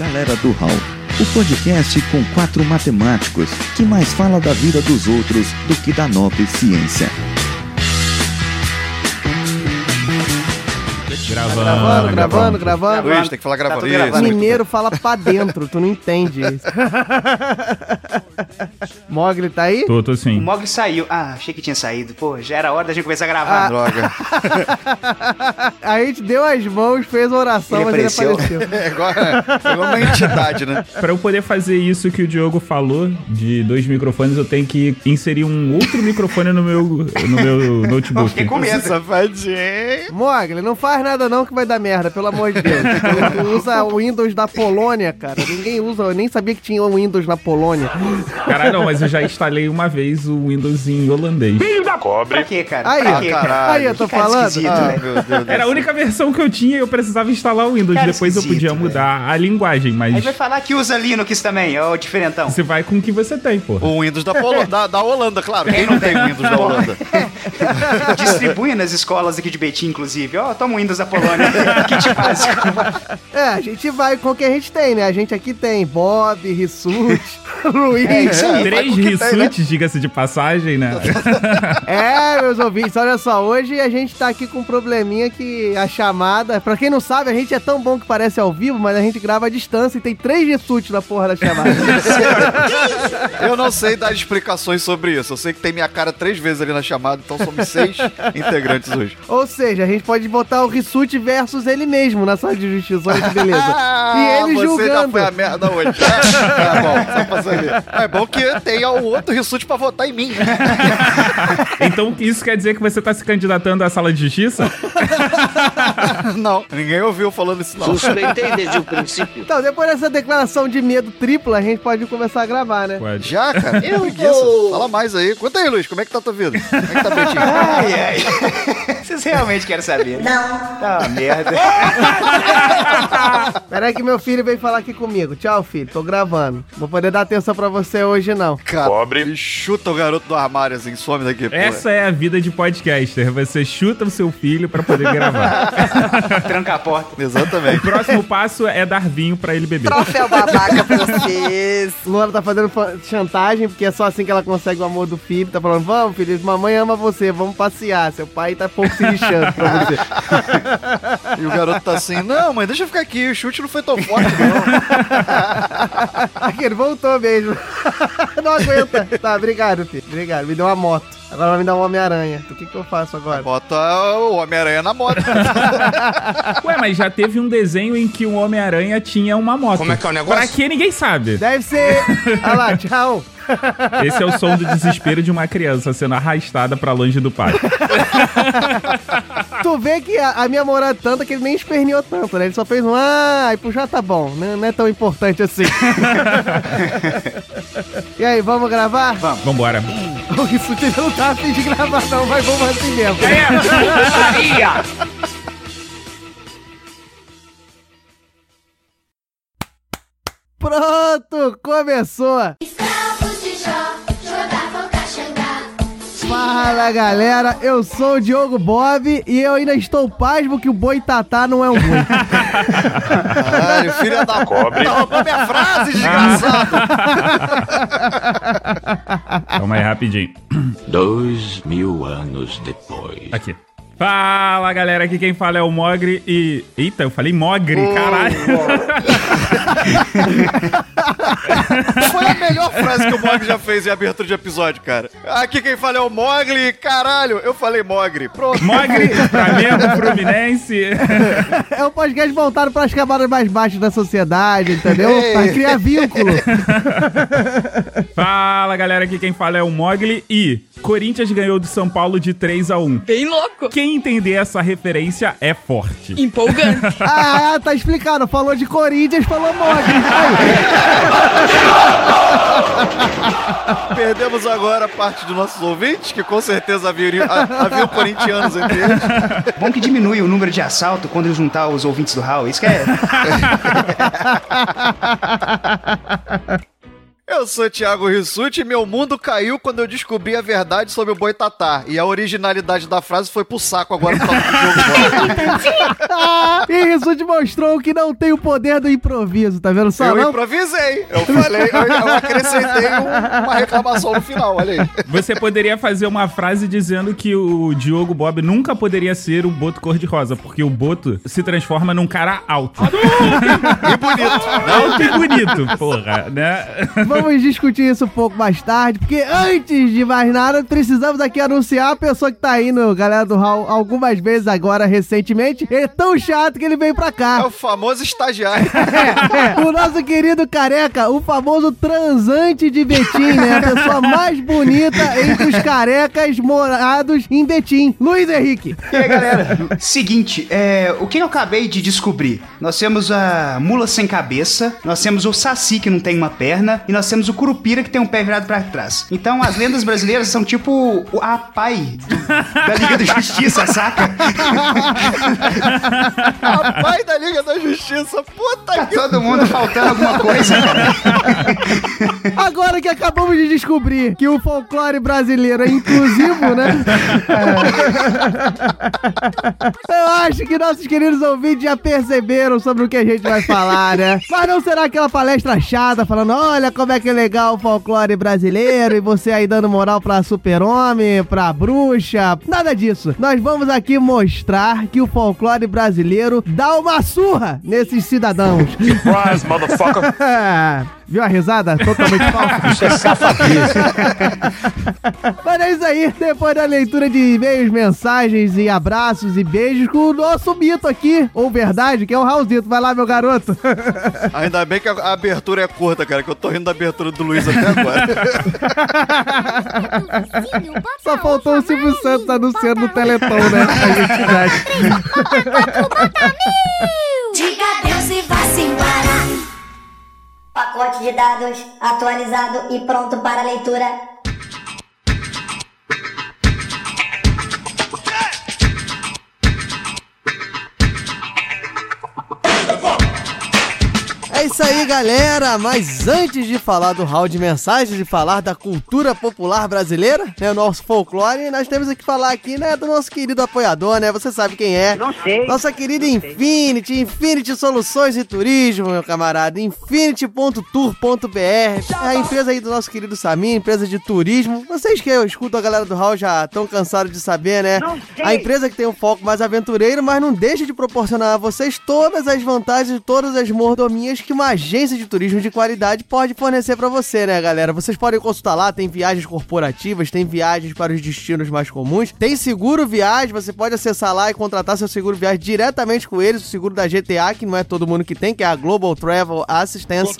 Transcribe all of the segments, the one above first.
Galera do Hall, o podcast com quatro matemáticos que mais fala da vida dos outros do que da nobre ciência. Gravando, Gravando, gravando, gravando. Luiz, tem que falar gravando. tudo Isso. gravando. Mineiro fala pra dentro, tu não entende isso. Mogli tá aí? Tô, tô O sim. Mogli saiu. Ah, achei que tinha saído. Pô, já era hora da gente começar a gravar. Droga. A gente deu as mãos, fez a oração, Ele mas ele apareceu. apareceu. É é igual uma entidade, né? Pra eu poder fazer isso que o Diogo falou, de dois microfones, eu tenho que inserir um outro microfone no meu, no meu notebook. Fiquei com medo. Safadinho. Mogli, não faz nada não que vai dar merda, pelo amor de Deus. Tu, usa o Windows da Polônia, cara. Ninguém usa, eu nem sabia que tinha o Windows na Polônia. Caralho, não, mas eu já instalei uma vez o Windows em holandês. Pra quê, cara? Aí, pra quê, caralho. Aí, eu tô falando. Ah, do Era a única versão que eu tinha e eu precisava instalar o Windows. Cara Depois eu podia velho. mudar a linguagem, mas Aí vai falar que usa Linux também, ó, o diferentão. você vai com o que você tem, pô. O Windows da, Polo, da, da Holanda, claro. Quem não tem o Windows da Holanda? Distribui nas escolas aqui de Betim, inclusive. Ó, toma o Windows da Polônia. Kit básico. É, a gente vai com o que a gente tem, né? A gente aqui tem Bob, Rissuti, Luiz. É. Três tem, né? diga-se de passagem, né? É, meus ouvintes, olha só, hoje a gente tá aqui com um probleminha que a chamada, pra quem não sabe, a gente é tão bom que parece ao vivo, mas a gente grava à distância e tem três Rissuti na porra da chamada. Eu não sei dar explicações sobre isso. Eu sei que tem minha cara três vezes ali na chamada, então somos seis integrantes hoje. Ou seja, a gente pode botar o Rissuti versus ele mesmo na sala de justiça, olha que beleza. e ele você já julgando. foi a merda hoje. tá bom, só pra saber. É bom que tenha o outro Rissuti pra votar em mim. Então isso quer dizer que você tá se candidatando à sala de justiça? Não, ninguém ouviu falando isso não. Suspeitei desde o princípio. Então, depois dessa declaração de medo tripla, a gente pode começar a gravar, né? Pode. Já, cara? Eu vou- Fala mais aí. Conta aí, Luiz, como é que tá tua vida? Como é que tá Betinho? Ai, ai. Vocês realmente querem saber? Não. Tá merda. Peraí que meu filho veio falar aqui comigo. Tchau, filho, tô gravando. Vou poder dar atenção pra você hoje, não. Cara, Pobre. chuta o garoto do armário assim, some daqui. pô. Essa é a vida de podcaster. Você chuta o seu filho pra poder gravar. Tranca a porta. Exatamente. O próximo passo é dar vinho pra ele beber. Troféu babaca pra vocês. Luana tá fazendo fa- chantagem, porque é só assim que ela consegue o amor do filho. Tá falando, vamos, filho, mamãe ama você, vamos passear. Seu pai tá pouco se lixando pra você. E o garoto tá assim, não, mãe, deixa eu ficar aqui, o chute não foi tão forte, não. Aqui, ele voltou mesmo. Não aguenta. Tá, obrigado, filho. Obrigado. Me deu uma moto. Agora vai me dar um Homem-Aranha. O que, que eu faço agora? Bota o Homem-Aranha na moto. Ué, mas já teve um desenho em que o Homem-Aranha tinha uma moto. Como é que é o negócio? Pra que ninguém sabe. Deve ser. Olha lá, tchau. Esse é o som do desespero de uma criança sendo arrastada pra longe do pai. Tu vê que a, a minha moral é tanta que ele nem esperneou tanto, né? Ele só fez um ah, e pô, já tá bom. Não, não é tão importante assim. e aí, vamos gravar? Vamos. Vambora. O Rissuti não tá afim de gravar, não, mas vamos assim mesmo. Pronto, começou! Fala galera, eu sou o Diogo Bob e eu ainda estou pasmo que o boi tatá não é um boi. Caralho, filha da cobre. Tá roubando minha frase, desgraçado. Calma aí, rapidinho. Dois mil anos depois. Aqui. Fala galera, aqui quem fala é o Mogri e. Eita, eu falei Mogri, caralho. Foi a melhor frase que o Mogli já fez em abertura de episódio, cara. Aqui quem fala é o Mogli, caralho. Eu falei Mogri. Pronto. Mogri, Flamengo, Fluminense. É um podcast voltado para as camadas mais baixas da sociedade, entendeu? Pra criar vínculo. Fala galera, aqui quem fala é o Mogli e Corinthians ganhou do São Paulo de 3 a 1 Bem louco. Quem entender essa referência é forte. Empolgante. Ah, tá explicado. Falou de Corinthians, falou Mogli. Perdemos agora parte dos nossos ouvintes, que com certeza haviam, haviam corintianos entre eles. Bom que diminui o número de assalto quando juntar os ouvintes do Hall. Isso que é. Eu sou Thiago Rissuti e meu mundo caiu quando eu descobri a verdade sobre o Boitatá. E a originalidade da frase foi pro saco agora por causa do jogo. E isso te mostrou que não tem o poder do improviso, tá vendo só? Eu não? improvisei. Eu falei, eu, eu acrescentei um- uma reclamação no final, olha aí. Você poderia fazer uma frase dizendo que o Diogo Bob nunca poderia ser o Boto cor-de-rosa, porque o Boto se transforma num cara alto. E bonito. Alto e bonito, porra, né? Vamos discutir isso um pouco mais tarde, porque antes de mais nada, precisamos aqui anunciar a pessoa que tá indo, galera do Hall, algumas vezes agora, recentemente. Ele é tão chato que ele veio pra É cá. o famoso estagiário. É, o nosso querido careca, o famoso transante de Betim, né? A pessoa mais bonita entre os carecas morados em Betim. Luiz Henrique. E aí, galera? Seguinte, é, o que eu acabei de descobrir? Nós temos a mula sem cabeça, nós temos o saci que não tem uma perna, e nós temos o curupira que tem um pé virado pra trás. Então, as lendas brasileiras são tipo o- a pai da Liga da Justiça, saca? Rapaz da Liga da Justiça. Puta Tá que todo mundo faltando alguma coisa. Agora que acabamos de descobrir que o folclore brasileiro é inclusivo, né? É. Eu acho que nossos queridos ouvintes já perceberam sobre o que a gente vai falar, né? Mas não será aquela palestra chata falando, olha como é que legal o folclore brasileiro e você aí dando moral pra super-homem, pra bruxa, nada disso. Nós vamos aqui mostrar que o folclore brasileiro dá uma surra nesses cidadãos. Surprise, motherfucker. Viu a risada? Totalmente falsa. Isso é safadeza. Mas é isso aí. Depois da leitura de e-mails, mensagens e abraços e beijos com o nosso mito aqui, ou verdade, que é o Raulzito. Vai lá, meu garoto. Ainda bem que a a abertura é curta, cara, que eu tô rindo da abertura do Luiz até agora. Só faltou o Silvio Santos anunciando no Teleton, né? A gente já... Diga adeus e vá-se embora. Pacote de dados atualizado e pronto para leitura. É isso aí, galera. Mas antes de falar do hall de mensagens e falar da cultura popular brasileira, né, o nosso folclore, nós temos que falar aqui, né, do nosso querido apoiador, né? Você sabe quem é? Não sei. Nossa querida Infinity, Infinity Soluções e Turismo, meu camarada. Infinity.tour.br. É a empresa aí do nosso querido Samir, empresa de turismo. Vocês que eu escuto a galera do hall já estão cansados de saber, né? Não sei. A empresa que tem um foco mais aventureiro, mas não deixa de proporcionar a vocês todas as vantagens todas as mordomias que uma agência de turismo de qualidade pode fornecer pra você, né, galera? Vocês podem consultar lá, tem viagens corporativas, tem viagens para os destinos mais comuns, tem seguro viagem, você pode acessar lá e contratar seu seguro viagem diretamente com eles, o seguro da GTA, que não é todo mundo que tem, que é a Global Travel Assistance.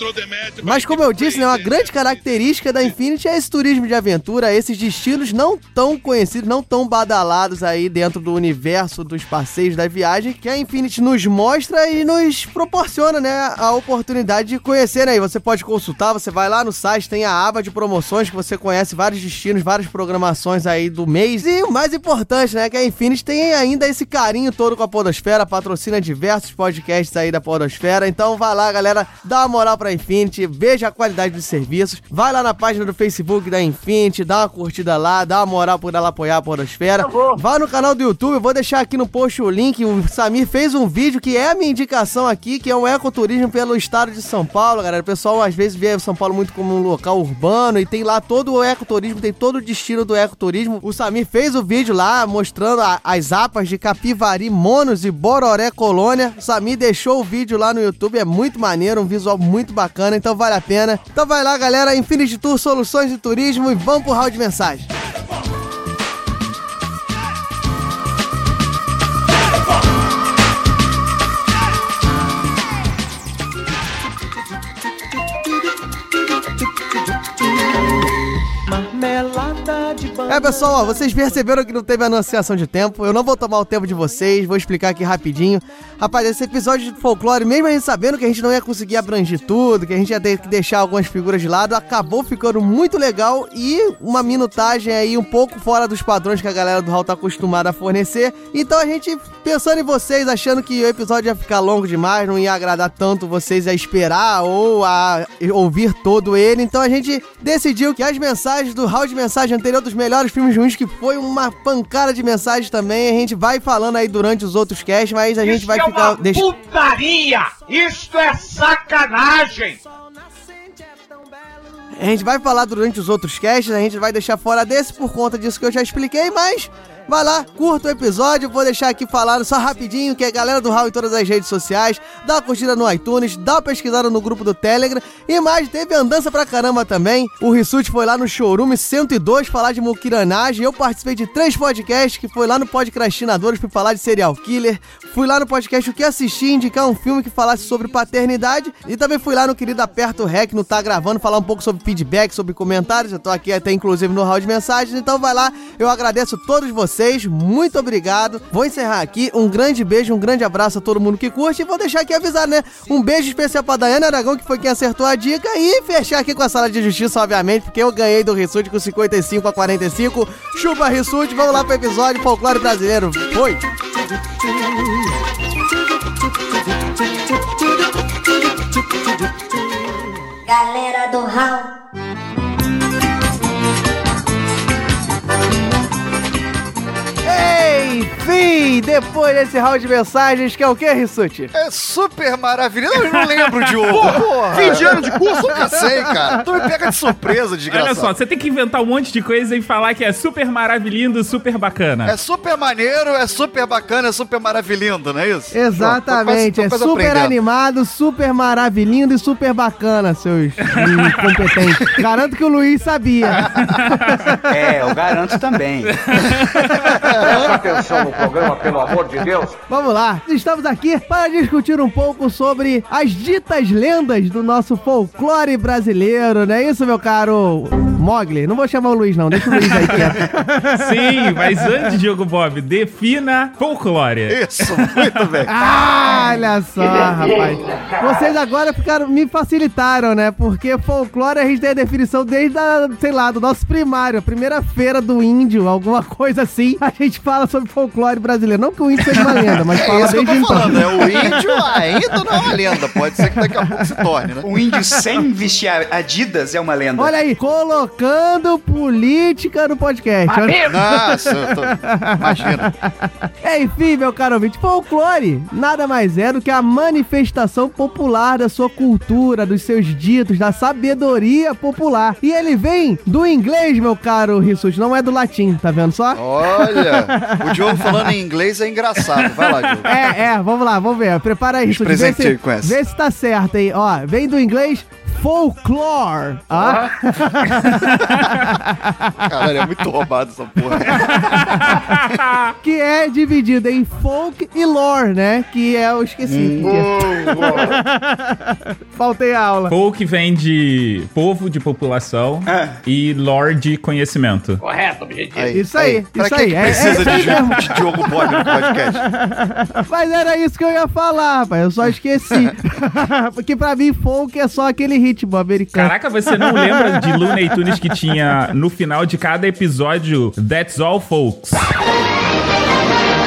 Mas como eu disse, né, uma grande característica da Infinity é esse turismo de aventura, esses destinos não tão conhecidos, não tão badalados aí dentro do universo dos passeios da viagem, que a Infinity nos mostra e nos proporciona, né, a oportunidade de conhecer aí. Você pode consultar, você vai lá no site, tem a aba de promoções que você conhece vários destinos, várias programações aí do mês. E o mais importante, né, que a Infinity tem ainda esse carinho todo com a Podosfera, patrocina diversos podcasts aí da Podosfera. Então vai lá, galera, dá uma moral pra Infinity, veja a qualidade dos serviços, vai lá na página do Facebook da Infinity, dá uma curtida lá, dá uma moral por ela apoiar a Podosfera. Vá no canal do YouTube, eu vou deixar aqui no post o link. O Samir fez um vídeo que é a minha indicação aqui, que é um ecoturismo pelo estado de São Paulo, galera. O pessoal às vezes vê São Paulo muito como um local urbano e tem lá todo o ecoturismo, tem todo o destino do ecoturismo. O Samir fez o vídeo lá mostrando a- as apas de Capivari, Monos e Bororé Colônia. O Samir deixou o vídeo lá no YouTube, é muito maneiro, um visual muito bacana, então vale a pena. Então vai lá, galera, Infinity Tour Soluções de Turismo e vamos pro round de mensagem. Carmela. É, pessoal, ó, vocês perceberam que não teve anunciação de tempo. Eu não vou tomar o tempo de vocês, vou explicar aqui rapidinho. Rapaz, esse episódio de folclore, mesmo a gente sabendo que a gente não ia conseguir abranger tudo, que a gente ia ter que deixar algumas figuras de lado, acabou ficando muito legal e uma minutagem aí um pouco fora dos padrões que a galera do Hall tá acostumada a fornecer. Então a gente, pensando em vocês, achando que o episódio ia ficar longo demais, não ia agradar tanto vocês a esperar ou a ouvir todo ele, então a gente decidiu que as mensagens do Hall de mensagem anterior dos melhores filmes ruins, que foi uma pancada de mensagens também, a gente vai falando aí durante os outros casts, mas a gente vai é ficar... uma deixa- putaria! Isto é sacanagem! A gente vai falar durante os outros casts, a gente vai deixar fora desse por conta disso que eu já expliquei, mas vai lá, curta o episódio, vou deixar aqui falando só rapidinho que a galera do Hall em todas as redes sociais, dá uma curtida no iTunes, dá uma pesquisada no grupo do Telegram e mais, teve andança pra caramba também. O Rissuti foi lá no Showroom 102 falar de muquiranagem, eu participei de três podcasts que foi lá no Podcrastinadores pra falar de serial killer, fui lá no podcast O Que Assistir, indicar um filme que falasse sobre paternidade e também fui lá no querido Aperto Rec, no Tá Gravando, falar um pouco sobre feedback, sobre comentários, eu tô aqui até inclusive no hall de mensagens, então vai lá, eu agradeço todos vocês, muito obrigado. Vou encerrar aqui, um grande beijo, um grande abraço a todo mundo que curte e vou deixar aqui avisar, né? Um beijo especial pra Dayana Aragão, que foi quem acertou a dica e fechar aqui com a sala de justiça, obviamente, porque eu ganhei do Rissuti com 55 a 45. Chupa Rissuti, vamos lá pro episódio Folclore Brasileiro. Foi! Galera do Hall. Enfim, depois desse round de mensagens, que é o que, Rissuti? É super maravilhoso. Eu não lembro, Diogo. Porra. Fim de ano de curso? Nunca sei, cara. Tu me pega de surpresa, desgraçado. Olha só, você tem que inventar um monte de coisa e falar que é super maravilhindo, super bacana. É super maneiro, é super bacana, é super maravilhindo, não é isso? Exatamente, Pronto, é tô super aprendendo. animado, super maravilhindo e super bacana, seus incompetentes. Garanto que o Luiz sabia. É, eu garanto também. Presta atenção programa, pelo amor de Deus. Vamos lá, estamos aqui para discutir um pouco sobre as ditas lendas do nosso folclore brasileiro, não é isso, meu caro Mogli? Não vou chamar o Luiz, não, deixa o Luiz aí quieto. Sim, mas antes, Diogo Bob, defina folclore. Isso, muito bem. Ah, olha só, rapaz. Vocês agora ficaram, me facilitaram, né? Porque folclore a gente tem a definição desde, a, sei lá, do nosso primário, a primeira feira do índio, alguma coisa assim. A gente fala sobre folclore brasileiro. Não que o índio seja uma lenda, mas É fala que eu desde tô então. falando, é o índio ainda não é uma lenda. Pode ser que daqui a pouco se torne, né? O índio sem vestir Adidas é uma lenda. Olha aí, colocando política no podcast. Olha- Nossa, eu tô... imagina. Enfim, meu caro ouvinte, folclore nada mais é do que a manifestação popular da sua cultura, dos seus ditos, da sabedoria popular. E ele vem do inglês, meu caro Rissuti, não é do latim, tá vendo só? Olha, o Diogo falando em inglês é engraçado. Vai lá, Diogo. É, é, vamos lá, vamos ver. Prepara aí, Rissuti. Vê se, com essa. vê se tá certo aí. Ó, vem do inglês folklore. Ah? Caralho, é muito roubado essa porra. que é dividido em folk e lore, né? Que é, eu esqueci. Faltei a aula. Folk vem de povo de população e lore de conhecimento. Correto, objetivo. Isso aí, Pra isso aí. que É- é precisa isso aí de, de Diogo Bob no podcast? Mas era isso que eu ia falar, rapaz. Eu só esqueci. Porque pra mim, folk é só aquele ritmo americano. Caraca, você não lembra de Looney Tunes que tinha no final de cada episódio That's All Folks?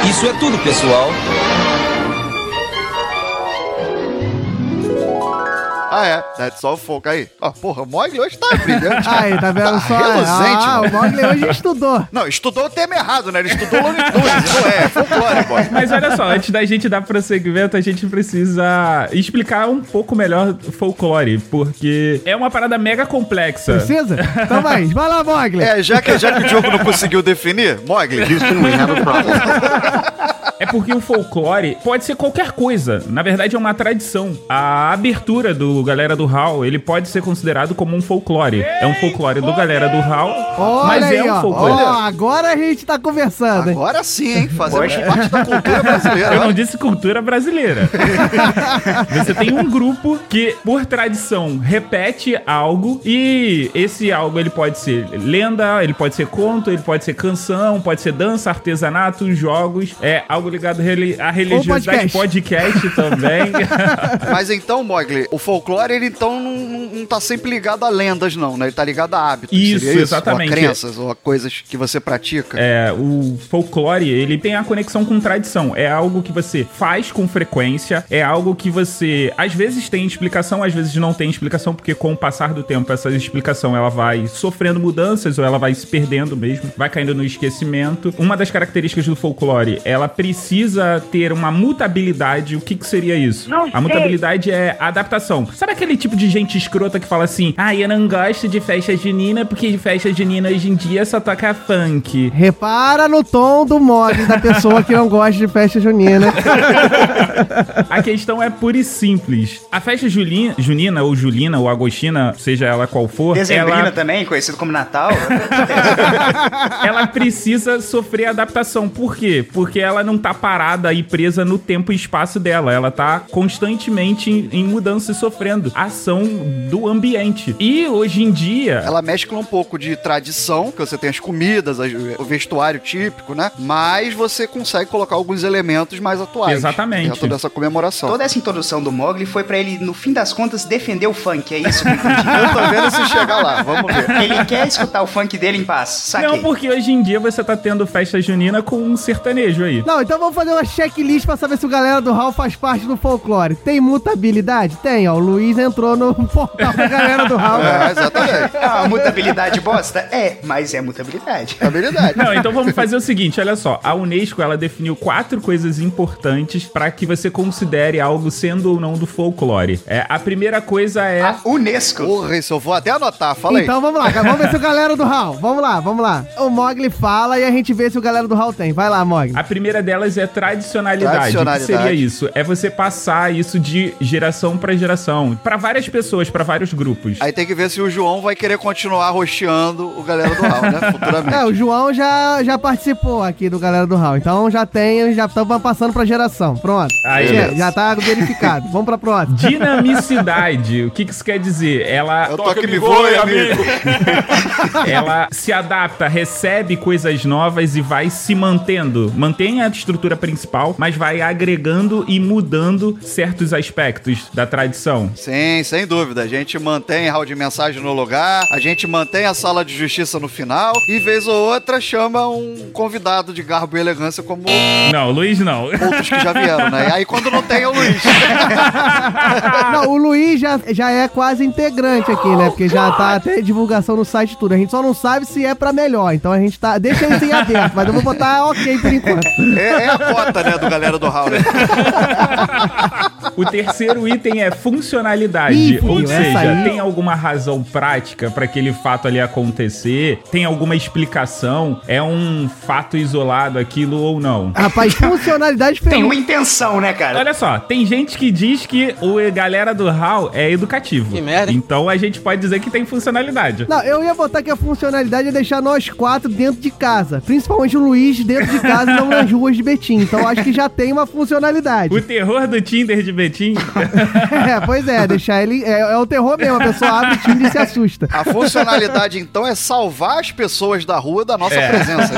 Isso é tudo, pessoal. Ah, é. That's all folk. Aí. Ó, porra, o Mogli hoje tá brilhante. Aí, tá vendo só? reluzente, ah, mano. o Mogli hoje estudou. Não, estudou o tema errado, né? Ele estudou Looney Tunes, não é, é folclore, boy. Mas olha só, antes da gente dar prosseguimento, a gente precisa explicar um pouco melhor folclore, porque é uma parada mega complexa. Precisa? Então vai, vai lá, Mogli. É, já que, já que o Diogo não conseguiu definir, Mogli. É porque o folclore pode ser qualquer coisa. Na verdade, é uma tradição. A abertura do Galera do Hall, ele pode ser considerado como um folclore. É um folclore do Galera do Hall Olha Mas aí, é um folclore. Ó, agora a gente tá conversando, hein? Agora sim, hein? Poxa. parte da cultura brasileira. Eu não olha. disse cultura brasileira. Você tem um grupo que, por tradição, repete algo e esse algo ele pode ser lenda, ele pode ser conto, ele pode ser canção, pode ser dança, artesanato, jogos, é algo ligado à religiosidade, podcast, também. Mas então, Mogli, o folclore, ele então não, não, não tá sempre ligado a lendas, não, né? Ele tá ligado a hábitos. Isso, seria exatamente. Ou a crenças, ou a coisas que você pratica. É, o folclore, ele tem a conexão com tradição. É algo que você faz com frequência, é algo que você às vezes tem explicação, às vezes não tem explicação, porque com o passar do tempo essa explicação ela vai sofrendo mudanças ou ela vai se perdendo mesmo, vai caindo no esquecimento. Uma das características do folclore, ela precisa ter uma mutabilidade. O que que seria isso? a mutabilidade é a adaptação. Sabe aquele tipo de gente escrota que fala assim: "Ah, eu não gosto de festa junina porque de festa junina hoje em dia só toca funk". Repara no tom do mod da pessoa que não gosta de festa junina. A questão é pura e simples. A festa julina, junina ou julina ou agostina, seja ela qual for, Dezembrina ela, também, conhecido como Natal. ela precisa sofrer adaptação. Por quê? Porque ela não tá parada e presa no tempo e espaço dela. Ela tá constantemente em, em mudança e sofrendo ação do ambiente. E hoje em dia, Ela mescla um pouco de tradição, que você tem as comidas, as- o vestuário típico, né? Mas você consegue colocar alguns elementos mais atuais. Exatamente. Dentro dessa comemoração. Toda essa introdução do Mogli foi pra ele, no fim das contas, defender o funk. É isso que eu entendi. Eu tô vendo se chegar lá, vamos ver. Ele quer escutar o funk dele em paz. Saquei. não, porque hoje em dia você tá tendo festa junina com um sertanejo aí. Não, então vamos fazer uma checklist pra saber se o galera do Hall faz parte do folclore. Tem mutabilidade? Tem, ó. O Luiz entrou no portal da galera do Hall. É, exatamente. Ah, mutabilidade bosta? É, mas é mutabilidade. Habilidade. Não, então vamos fazer o seguinte, olha só. A Unesco, ela definiu quatro coisas importantes pra que você considere algo sendo ou não do folclore. É, a primeira coisa é... A Unesco. Porra, isso eu vou até anotar, fala aí. Então vamos lá. Vamos ver se o galera do Hall. Vamos lá, vamos lá. O Mogli fala e a gente vê se o galera do Hall tem. Vai lá, Mogli. A primeira delas é tradicionalidade. Tradicionalidade. O que seria isso? É você passar isso de geração pra geração. Pra várias pessoas, pra vários grupos. Aí tem que ver se o João vai querer continuar rosteando o galera do Raul, né? Futuramente. É, o João já, já participou aqui do Galera do Hall. Então já tem, já estamos passando pra geração. Pronto. Aí, beleza. já tá verificado. Vamos pra próxima. Dinamicidade. o que, que isso quer dizer? Ela, Eu tô aqui me voe, amigo. ela se adapta, recebe coisas novas e vai se mantendo. Mantém a estrutura principal, mas vai agregando e mudando certos aspectos da tradição. Sim, sem dúvida. A gente mantém hall de mensagem no lugar, a gente mantém a sala de justiça no final e, vez ou outra, chama um convidado de garbo e elegância como Não, Luiz não. outros que já vieram, né? E aí, quando não tem, é o Luiz. Não, o Luiz já, já é quase integrante aqui, né? Porque já tá até divulgação no site tudo. A gente só não sabe se é pra melhor. Então a gente tá. Deixa isso em aberto, mas eu vou botar ok por enquanto. É, é a cota, né, do galera do Raul. Né? O terceiro item é funcionalidade. Ih, ou filho, essa seja, aí- tem alguma razão prática para aquele fato ali acontecer? Tem alguma explicação? É um fato isolado aquilo ou não? Rapaz, funcionalidade Tem uma intenção, né, cara? Olha só, tem gente que diz que o galera do HAL é educativo. Que merda. Então a gente pode dizer que tem funcionalidade. Não, eu ia botar que a funcionalidade é deixar nós quatro dentro de casa. Principalmente o Luiz dentro de casa e não nas ruas de Betim. Então eu acho que já tem uma funcionalidade. O terror do Tinder de Betim. É, pois é, deixar ele. É, é o terror mesmo, a pessoa abre o Tinder e se assusta. A funcionalidade, então, é salvar as pessoas da rua da nossa É. presença.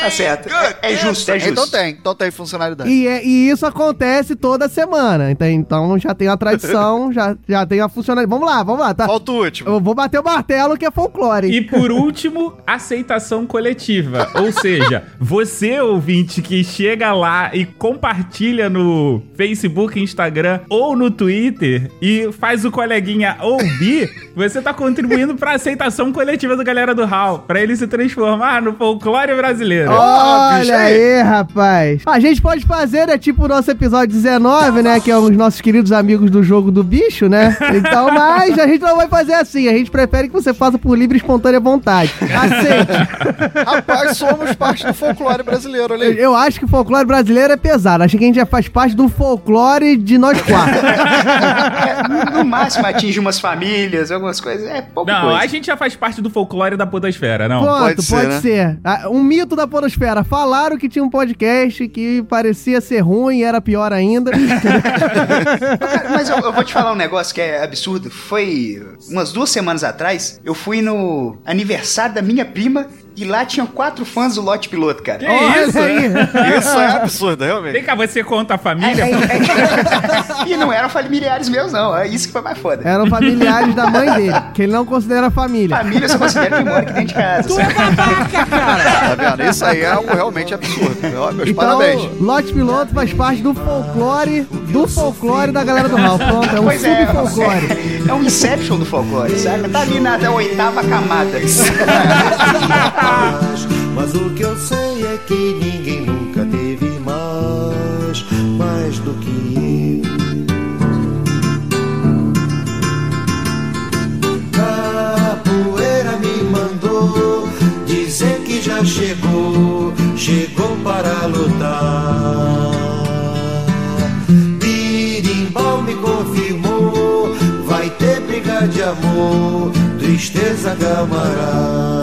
É? Tá certo. É, é justo, é justo. Então tem, então tem funcionalidade. E, é- e isso acontece toda semana. Então, então já tem a tradição, já, já tem a funcionalidade. Vamos lá, vamos lá, tá? Falta o último. Eu vou bater o martelo que é folclore. E por último, aceitação coletiva. Ou seja, você, ouvinte, que chega lá e compartilha no Facebook, Instagram ou no Twitter e faz o coleguinha ouvir, você tá contribuindo pra aceitação coletiva do galera do HAL, pra ele se transformar no folclore brasileiro. Olha bicho, aí, rapaz. A gente pode fazer, né, tipo o nosso episódio 19, né, que é os nossos queridos amigos do jogo do bicho, né? Então, mas a gente não vai fazer assim. A gente prefere que você faça por livre e espontânea vontade. Aceite. Rapaz, somos parte do folclore brasileiro, olha aí. Eu acho que o folclore brasileiro é pesado. Acho que a gente já faz parte do folclore de nós quatro. É, no- no máximo atinge umas famílias, algumas coisas. É pouca Não, coisa. a gente já faz parte do folclore da podosfera, não. Pronto, pode pode, ser, ser. né? Ah, Um mito da podosfera. Falaram que tinha um podcast que parecia ser ruim e era pior ainda. Mas eu, eu vou te falar um negócio que é absurdo. Foi umas duas semanas atrás, eu fui no aniversário da minha prima e lá tinham quatro fãs do lote piloto, cara. Que Olha isso? aí. Isso é absurdo, realmente. Vem cá, você conta a É, família? é, é. e não eram familiares meus, não. É isso que foi mais foda. Eram familiares da mãe dele, que ele não considera família. Família eu só considero que mora aqui dentro de casa. Tá vendo? Isso aí é algo realmente absurdo. Ó, Meus Então, parabéns. Lote Piloto faz parte do folclore, do folclore da galera do Ralph. Pronto, é um Pois é, subfolclore. é, é um Inception do folclore, saca? Tá ali na até a oitava camada. Mas o que eu sei é que ninguém nunca teve mais, mais do que eu. Capoeira me mandou dizer que já chegou, chegou para lutar. Birimbau me confirmou, vai ter briga de amor, tristeza camará,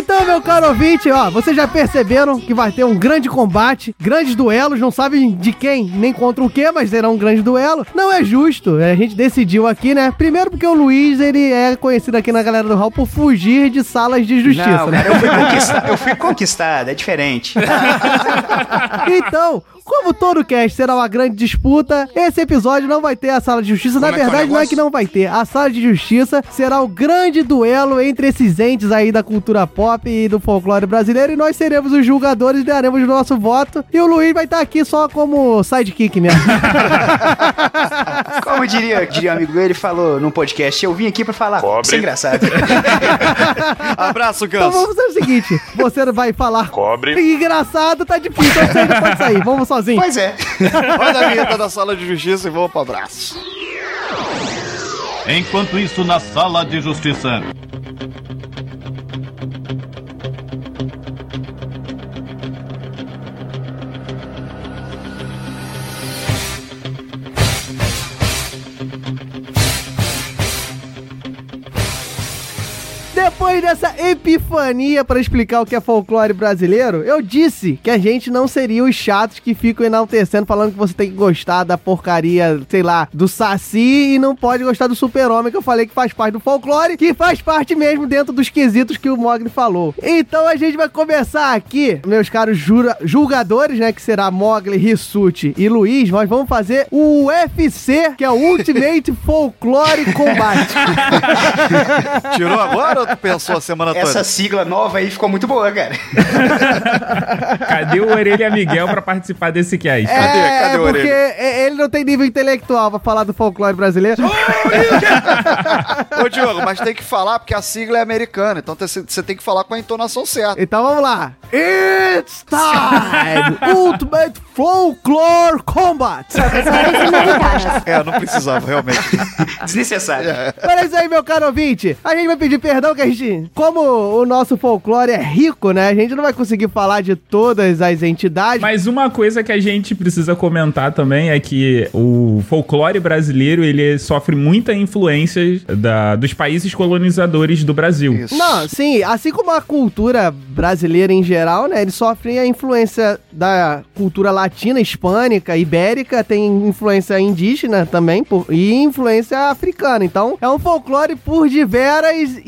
Então, meu caro ouvinte, ó, vocês já perceberam que vai ter um grande combate, grandes duelos, não sabem de quem, nem contra o que, mas será um grande duelo. Não é justo, a gente decidiu aqui, né? Primeiro porque o Luiz, ele é conhecido aqui na galera do Hall por fugir de salas de justiça, Não, né? cara, eu fui conquistado, eu fui conquistado, é diferente. Então, como todo cast será uma grande disputa, esse episódio não vai ter a sala de justiça. Na Como é que é o verdade, não é que não vai ter. A sala de justiça será o grande duelo entre esses entes aí da cultura pop e do folclore brasileiro. E nós seremos os julgadores e daremos o nosso voto. E o Luiz vai estar aqui só como sidekick mesmo. Como diria, diria um amigo meu, ele falou num podcast, eu vim aqui pra falar. Cobre. Isso é engraçado. Abraço, Então Ganso. vamos fazer o seguinte: você vai falar. Cobre. Engraçado, tá difícil. Você não pode sair. Vamos sozinho. pois é. Roda a vinheta da sala de justiça e vamos pro abraço. Enquanto isso, na sala de justiça. Depois dessa epifania pra explicar o que é folclore brasileiro, eu disse que a gente não seria os chatos que ficam enaltecendo, falando que você tem que gostar da porcaria, sei lá, do Saci e não pode gostar do Super-Homem, que eu falei que faz parte do folclore, que faz parte mesmo dentro dos quesitos que o Mogli falou. Então a gente vai começar aqui, meus caros jura- julgadores, né, que será Mogli, Rissuti e Luiz, nós vamos fazer o UFC, que é o Ultimate Folklore Combat. Tirou agora ou tu pensou a semana toda? Essa sigla nova aí ficou muito boa, cara. Cadê o Orelha Miguel pra participar desse cast? Cadê? Cadê É, o porque orelha? é- ele não tem nível intelectual pra falar do folclore brasileiro. Ô, Diogo, mas tem que falar porque a sigla é americana, então você tem que falar com a entonação certa. Então vamos lá. It's time! Ultimate Folklore Combat! É, não precisava, realmente. Desnecessário. Mas é isso aí, meu caro ouvinte. A gente vai pedir perdão que a gente... Como o nosso folclore é rico, né? A gente não vai conseguir falar de todas as entidades. Mas uma coisa que a gente precisa comentar também é que o folclore brasileiro ele sofre muita influência da, dos países colonizadores do Brasil. Isso. Não, sim, assim como a cultura brasileira em geral, né? Eles sofrem a influência da cultura latina, hispânica, ibérica, tem influência indígena também por- e influência africana. Então, é um folclore por diveras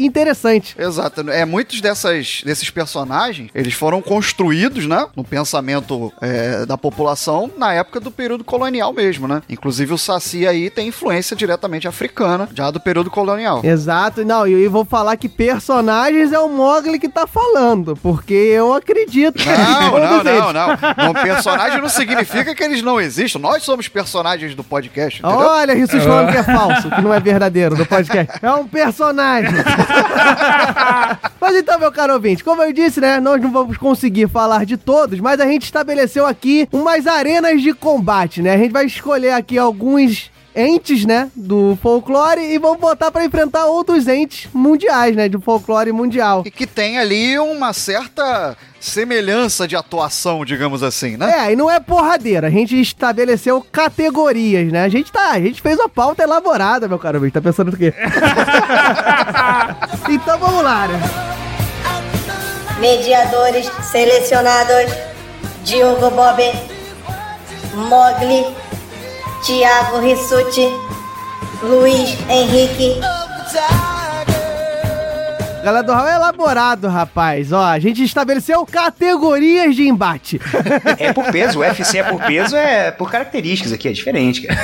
Exato. É, muitos dessas, desses personagens, eles foram construídos, né? No pensamento é, da população na época do período colonial mesmo, né? Inclusive o Saci aí tem influência diretamente africana, já do período colonial. Exato, não, e eu vou falar que personagens é o Mogli que tá falando, porque eu acredito. Não, não, não, não. Um personagem não significa que eles não existam. Nós somos personagens do podcast, entendeu? Olha, isso falando que é falso, que não é verdadeiro no podcast. É um personagem. mas então, meu caro ouvinte, como eu disse, né, nós não vamos conseguir falar de todos, mas a gente estabeleceu aqui umas arenas de combate, né? A gente vai escolher aqui alguns entes, né, do folclore e vamos botar pra enfrentar outros entes mundiais, né, do folclore mundial. E que tem ali uma certa semelhança de atuação, digamos assim, né? É, e não é porradeira. A gente estabeleceu categorias, né? A gente tá, a gente fez uma pauta elaborada, meu caro. Tá pensando o quê? então vamos lá, né? Mediadores selecionados: Diogo Bob, Mogli, Thiago Rissuti, Luiz Henrique. Galera do Raul é elaborado, rapaz. Ó, a gente estabeleceu categorias de embate. É por peso, o UFC é por peso, é por características aqui, é diferente, cara.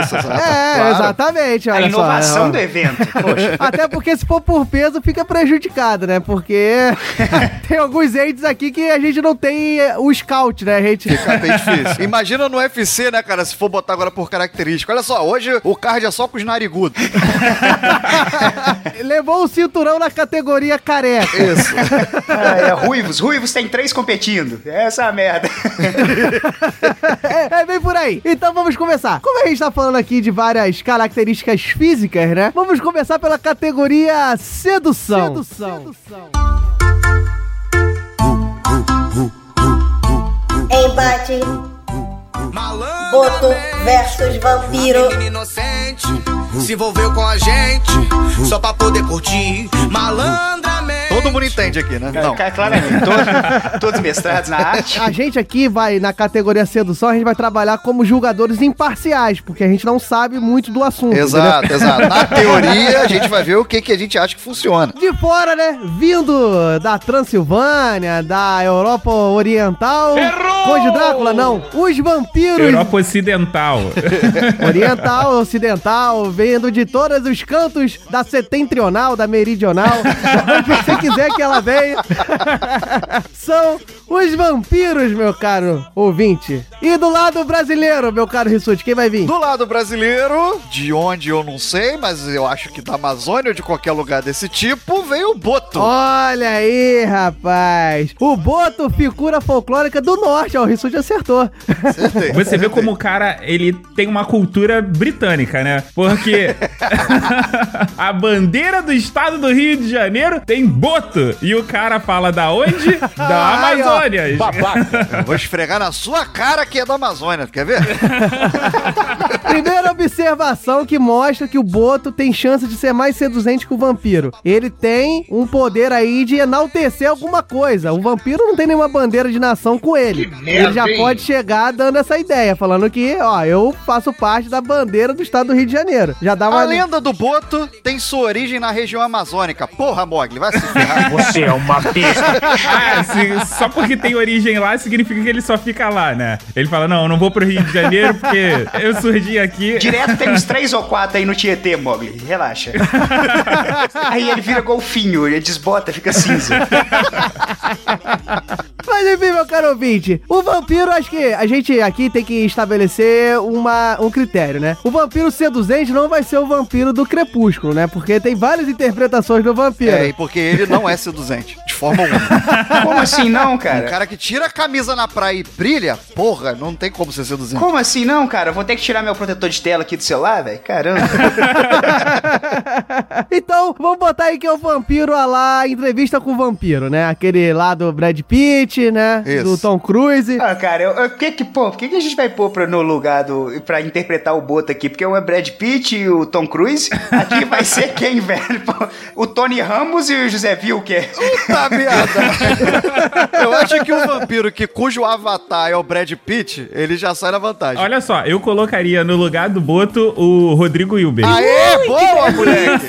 Isso, exato. É, Claro. exatamente. A inovação só, do evento. Poxa. Até porque se for por peso, fica prejudicado, né? Porque tem alguns entes aqui que a gente não tem eh, o scout, né? A gente... Fica bem difícil. Imagina no UFC, né, cara, se for botar agora por característica. Olha só, hoje o card é só com os narigudos. Levou o cinturão na categoria careca. Isso. Ah, é, ruivos, ruivos tem três competindo. Essa é a merda. É, é bem por aí. Então vamos começar. Como a gente tá falando aqui de várias características físicas, né? Vamos começar pela categoria sedução. Sedução. Embate. Boto versus vampiro. Inocente se envolveu com a gente só pra poder curtir malandramente. Todo mundo entende aqui, né? Não. Claramente, todos, todos mestrados na arte. A gente aqui vai, na categoria sedução, a gente vai trabalhar como julgadores imparciais, porque a gente não sabe muito do assunto. Exato, exato. Na teoria, a gente vai ver o que, que a gente acha que funciona. De fora, né? Vindo da Transilvânia, da Europa Oriental. Errou! Conde Drácula, não. Os vampiros Europa Ocidental. Oriental, ocidental, vindo de todos os cantos da setentrional, da meridional, quiser que ela venha. São os vampiros, meu caro ouvinte. E do lado brasileiro, meu caro Rissuti, quem vai vir? Do lado brasileiro, de onde eu não sei, mas eu acho que da Amazônia ou de qualquer lugar desse tipo, veio o Boto. Olha aí, rapaz. O Boto, figura folclórica do norte. Ó, o Rissuti acertou. Acertei. Você vê como o cara, ele tem uma cultura britânica, né? Porque a bandeira do estado do Rio de Janeiro tem boto. E o cara fala da onde? Da Ai. Amazônia. Eu Vou esfregar na sua cara que é da Amazônia, quer ver? Primeira observação que mostra que o Boto tem chance de ser mais seduzente que o vampiro. Ele tem um poder aí de enaltecer alguma coisa. O vampiro não tem nenhuma bandeira de nação com ele. ele já pode chegar dando essa ideia, falando que, ó, eu faço parte da bandeira do estado do Rio de Janeiro. Já dá uma. A lenda do Boto tem sua origem na região amazônica. Porra, Mogli, vai se. Você é uma besta. Ah, se- só porque tem origem lá, significa que ele só fica lá, né? Ele fala, não, eu não vou pro Rio de Janeiro porque eu surgi aqui. Direto tem uns três ou quatro aí no Tietê, Mogli. Relaxa. aí ele vira golfinho, ele desbota, fica cinza. Mas enfim, meu caro ouvinte, o vampiro, acho que a gente aqui tem que estabelecer uma, um critério, né? O vampiro seduzente não vai ser o vampiro do crepúsculo, né? Porque tem várias interpretações do vampiro. É, e porque ele não é seduzente, de forma alguma. Como assim não, Um cara? cara que tira a camisa na praia e brilha, porra, não tem como ser seduzente. Como assim não, cara? Eu Vou ter que tirar meu protetor de tela aqui do celular, velho? Caramba. então, vamos botar aí que é o vampiro a lá entrevista com o vampiro, né? Aquele lá do Brad Pitt, né? Isso. Do Tom Cruise. Ah, cara, eu, eu, que que, pô, por que, que a gente vai pôr pra, no lugar do, pra interpretar o Boto aqui? Porque um é Brad Pitt e o Tom Cruise. Aqui vai ser quem, velho? Pô, o Tony Ramos e o José Wilker. Puta merda! Eu acho que o vampiro que cujo avatar é o Brad Pitt, ele já sai na vantagem. Olha só, eu colocaria no lugar do Boto o Rodrigo Hilbert. Aê, boa, moleque!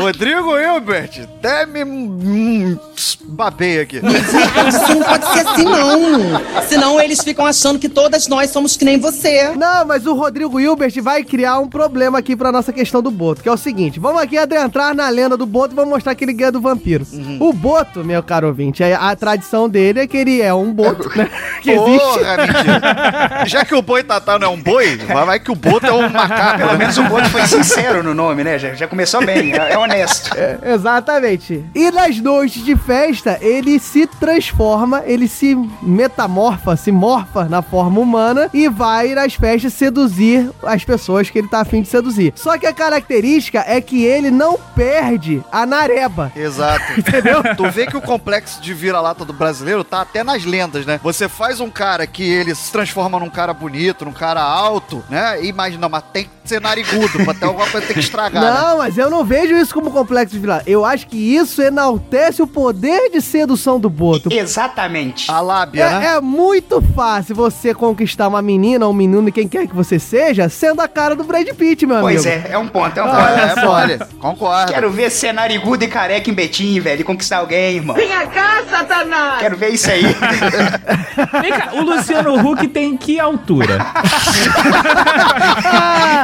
Rodrigo Hilbert, até me hum, babei aqui. Isso não pode ser assim, não. Senão eles ficam achando que todas nós somos que nem você. Não, mas o Rodrigo Hilbert vai criar um problema aqui pra nossa questão do Boto, que é o seguinte: vamos aqui adentrar na lenda do Boto e vamos mostrar que ele ganha do vampiro. O Boto, meu caro ouvinte, é- a tradição dele é que ele é um Boto, né? Que existe. Porra, mentira. Já que o boi tatá não é um boi, vai vai que o boto é um macaco. Pelo menos o Boto foi sincero no nome, né? Já, já começou bem, é, é honesto. Exatamente. E nas noites de festa, ele se transforma, ele se metamorfa, se morfa na forma humana e vai nas festas seduzir as pessoas que ele tá afim de seduzir. Só que a característica é que ele não perde a nareba. Exato. Entendeu? Tu vê que o complexo de vira-lata do brasileiro tá até nas lendas, né? Você faz um cara que ele se transforma num cara bonito, num cara alto, né? E imagina, mas tem que ser narigudo, pra ter alguma coisa tem que estragar. né? Não, mas eu não vejo isso como complexo de vila. Eu acho que isso enaltece o poder de sedução do Boto. Exatamente. A lábia, né? É, é muito fácil você conquistar uma menina, um menino, quem quer que você seja, sendo a cara do Brad Pitt, meu Pois amigo. é, é um ponto, é um Ah, ponto. olha É, só. Concordo. Quero ver ser narigudo e careca em Betim, velho, e conquistar alguém, irmão. Vinha cá, Satanás! Quero ver isso aí. Vem cá, o Luciano Huck tem que altura?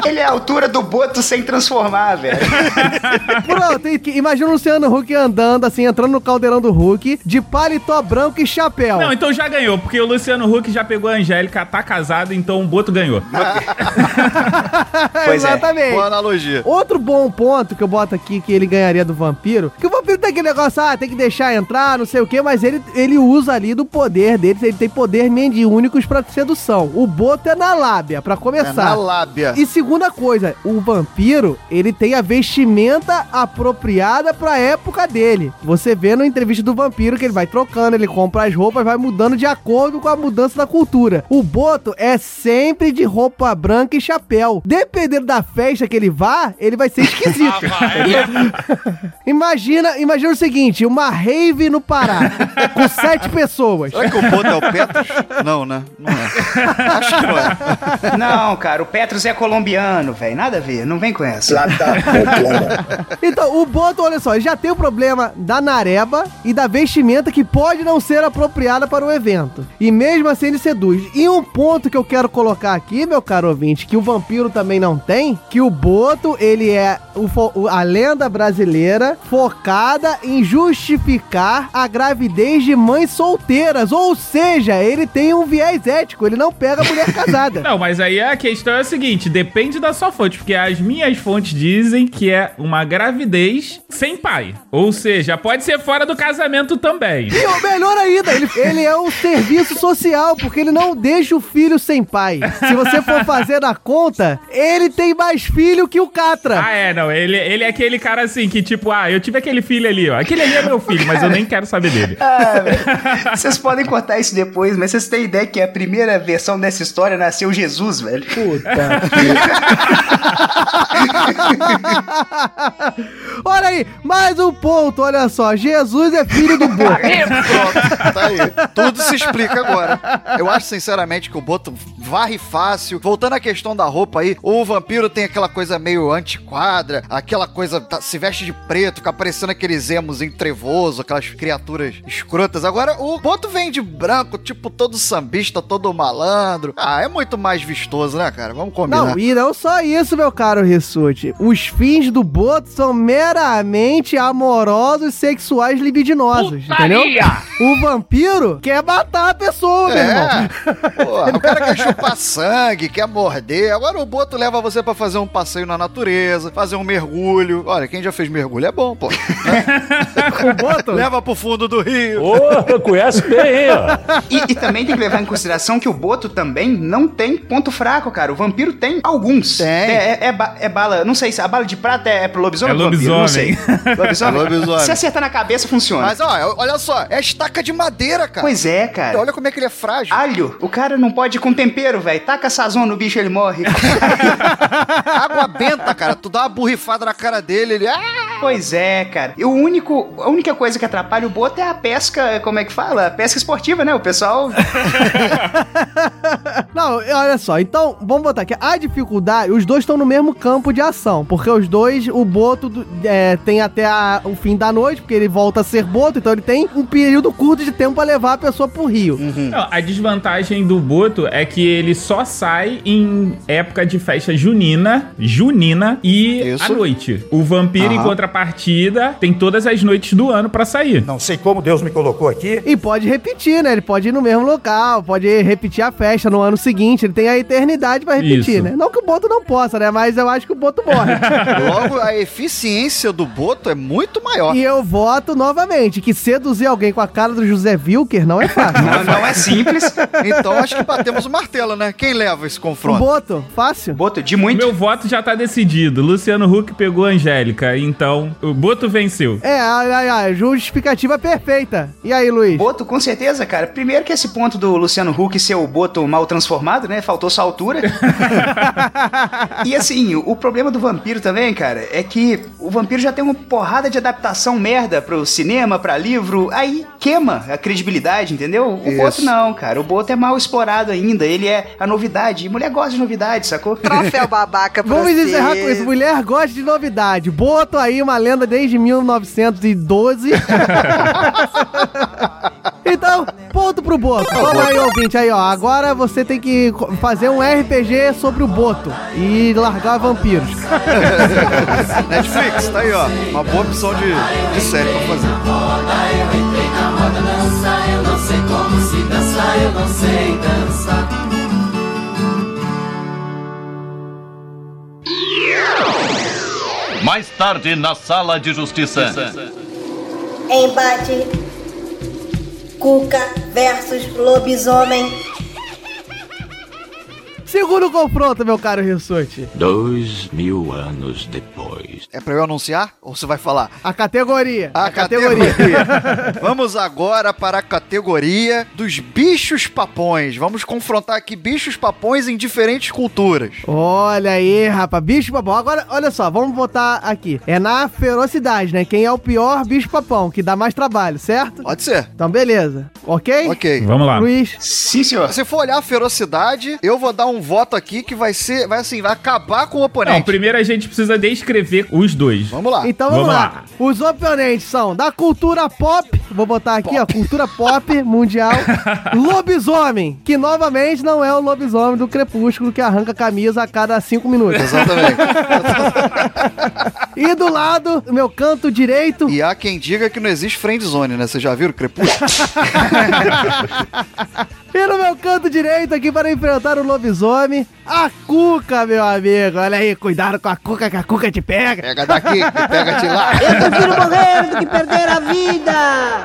Ele é a altura do Boto sem transformar, velho. Pronto, imagina o Luciano Huck andando, assim, entrando no caldeirão do Huck, de paletó branco e chapéu. Não, então já ganhou, porque o Luciano Huck já pegou a Angélica, tá casado, então o Boto ganhou. Pois é. Exatamente. Boa analogia. Outro bom ponto que eu boto aqui que ele ganharia do vampiro, que o vampiro tem aquele negócio, ah, tem que deixar entrar, não sei o quê, mas ele, ele usa ali do poder dele, ele tem poder mediúnicos pra sedução. O boto é na lábia, pra É começar. na lábia. E segunda coisa, o vampiro, ele tem a vestimenta apropriada pra época dele. Você vê na entrevista do vampiro que ele vai trocando, ele compra as roupas, vai mudando de acordo com a mudança da cultura. O boto é sempre de roupa branca e chapéu. Dependendo da festa que ele vá, ele vai ser esquisito. imagina, imagina o seguinte, uma rave no Pará, com sete pessoas. Será que o boto é o Petros? Não, né? Não é. Acho que não é. Não, cara, o Petros é colombiano, velho. Nada a ver, não vem com essa. Então, o Boto, olha só, já tem o problema da nareba e da vestimenta que pode não ser apropriada para o evento. E mesmo assim ele seduz. E um ponto que eu quero colocar aqui, meu caro ouvinte, que o vampiro também não tem, que o Boto, ele é o- a lenda brasileira focada em justificar a gravidez de mães solteiras. Ou seja, ele tem um viés ético, ele não pega mulher casada. Não, mas aí a questão é a seguinte: depende da sua fonte, porque as minhas fontes dizem que é uma gravidez sem pai. Ou seja, pode ser fora do casamento também. E o melhor ainda, ele, ele é um serviço social, porque ele não deixa o filho sem pai. Se você for fazer na conta, ele tem mais filho que o Catra. Ah, é, não. Ele, ele é aquele cara assim que, tipo, ah, eu tive aquele filho ali, ó. Aquele ali é meu filho, mas eu nem quero saber dele. Ah, velho. Vocês podem cortar isso depois, mas vocês têm ideia que a primeira versão dessa história nasceu Jesus, velho? Puta. olha aí, mais um ponto, olha só. Jesus é filho do Boto. Pronto, tá aí. Tudo se explica agora. Eu acho, sinceramente, que o Boto varre fácil. Voltando à questão da roupa aí, o vampiro tem aquela coisa meio antiquadra, aquela coisa, tá- se veste de preto, fica parecendo aqueles emos em trevoso, aquelas criaturas escrotas. Agora, o Boto vem de branco, tipo todo sambista, todo malandro. Ah, é muito mais vistoso, né, cara? Vamos combinar. Não, e não só isso, meu caro Rissuti. Os fins do Boto são meramente amorosos, sexuais, libidinosos, entendeu? O vampiro quer matar a pessoa, meu irmão. É, Porra, o cara quer chupar sangue, quer morder. Agora o Boto leva você pra fazer um passeio na natureza, fazer um mergulho. Olha, quem já fez mergulho é bom, pô. o Boto leva pro fundo do rio. Ô, conhece bem, hein, ó. E, e também tem que levar em consideração que o Boto também não tem ponto fraco, cara. O vampiro tem alguns. Tem. É, é- é ba- é bala, não sei se a bala de prata é pro lobisomem É não lobisomem. sei. Lobisomem? É lobisomem. Se acertar na cabeça, funciona. Mas ó, olha só, é estaca de madeira, cara. Pois é, cara. Olha como é que ele é frágil. Alho, o cara não pode ir com tempero, velho. Taca sazon no bicho, ele morre. Água benta, cara. Tu dá uma borrifada na cara dele, ele. Ah! Pois é, cara. E o único, a única coisa que atrapalha o boto é a pesca, como é que fala? A pesca esportiva, né? O pessoal. Não, olha só. Então, vamos botar aqui. A dificuldade, os dois estão no mesmo campo de ação. Porque os dois, o Boto é, tem até a- o fim da noite, porque ele volta a ser Boto. Então ele tem um período curto de tempo pra levar a pessoa pro rio. Não, a desvantagem do Boto é que ele só sai em época de festa junina, junina e Isso. à noite. O vampiro, em Aham. Contrapartida, tem todas as noites do ano pra sair. Não sei como Deus me colocou aqui. E pode repetir, né? Ele pode ir no mesmo local, pode repetir a festa no ano seguinte. Ele tem a eternidade pra repetir, Isso. né? Não que o Boto não possa, né? Mas eu acho que o Boto morre. Logo, a eficiência do Boto é muito maior. e eu voto novamente que seduzir alguém com a cara do José Wilker não é fácil. Não, não é simples. Então acho que batemos o martelo, né? Quem leva esse o confronto? Boto, fácil. Boto, de muito. Meu voto já tá decidido. Luciano Huck pegou a Angélica, então o Boto venceu. É, ai, ai, ai, justificativa perfeita. E aí, Luiz? Boto, com certeza, cara. Primeiro que esse ponto do Luciano Huck ser o Boto mal transformado, né? Faltou sua altura. e assim, o problema do vampiro também, cara, é que o vampiro já tem uma porrada de adaptação merda pro cinema, pra livro, aí queima a credibilidade, entendeu? O Isso. Boto não, cara. O Boto é mal explorado ainda, ele é a novidade. E mulher gosta de novidade, sacou? Troféu babaca pra Vamos você. encerrar com isso. Mulher gosta de novidade. Boto aí uma lenda desde 1912. então, ponto pro Boto. Vamos aí, ouvinte. Aí, ó. Agora você tem que fazer um RPG sobre o Boto e largar vampiros. Netflix, tá aí, ó. Uma boa opção de, de série pra fazer. Eu entrei na moda dança, eu não sei como se dançar, eu não sei dançar. Mais tarde na sala de justiça. Embate. Cuca versus lobisomem. Segundo confronto, meu caro Rissuti. Dois mil anos depois. É pra eu anunciar? Ou você vai falar? A categoria. A, categoria. Vamos agora para a categoria dos bichos papões. Vamos confrontar aqui bichos papões em diferentes culturas. Olha aí, rapaz, bicho papão. Agora, olha só, vamos botar aqui. É na ferocidade, né? Quem é o pior bicho papão, que dá mais trabalho, certo? Pode ser. Então, beleza. Ok? Ok. Vamos lá. Luiz. Sim, senhor. Se for olhar a ferocidade, eu vou dar um voto aqui que vai ser, vai assim, vai acabar com o Não, oponente. primeiro a gente precisa descrever os dois. Vamos lá. Então vamos, Vamos lá. lá. Os oponentes são da cultura pop, vou botar aqui, ó, cultura pop mundial. lobisomem, que novamente não é o lobisomem do crepúsculo que arranca a camisa a cada cinco minutos. Exatamente. E do lado, meu canto direito, E há quem diga que não existe friend zone, né? Vocês já viram o Crepúsculo? e no meu canto direito aqui para enfrentar o lobisomem, a Cuca, meu amigo. Olha aí, cuidado com a Cuca, que a Cuca te pega. Pega daqui, pega de lá. Eu prefiro morrer do que perder a vida.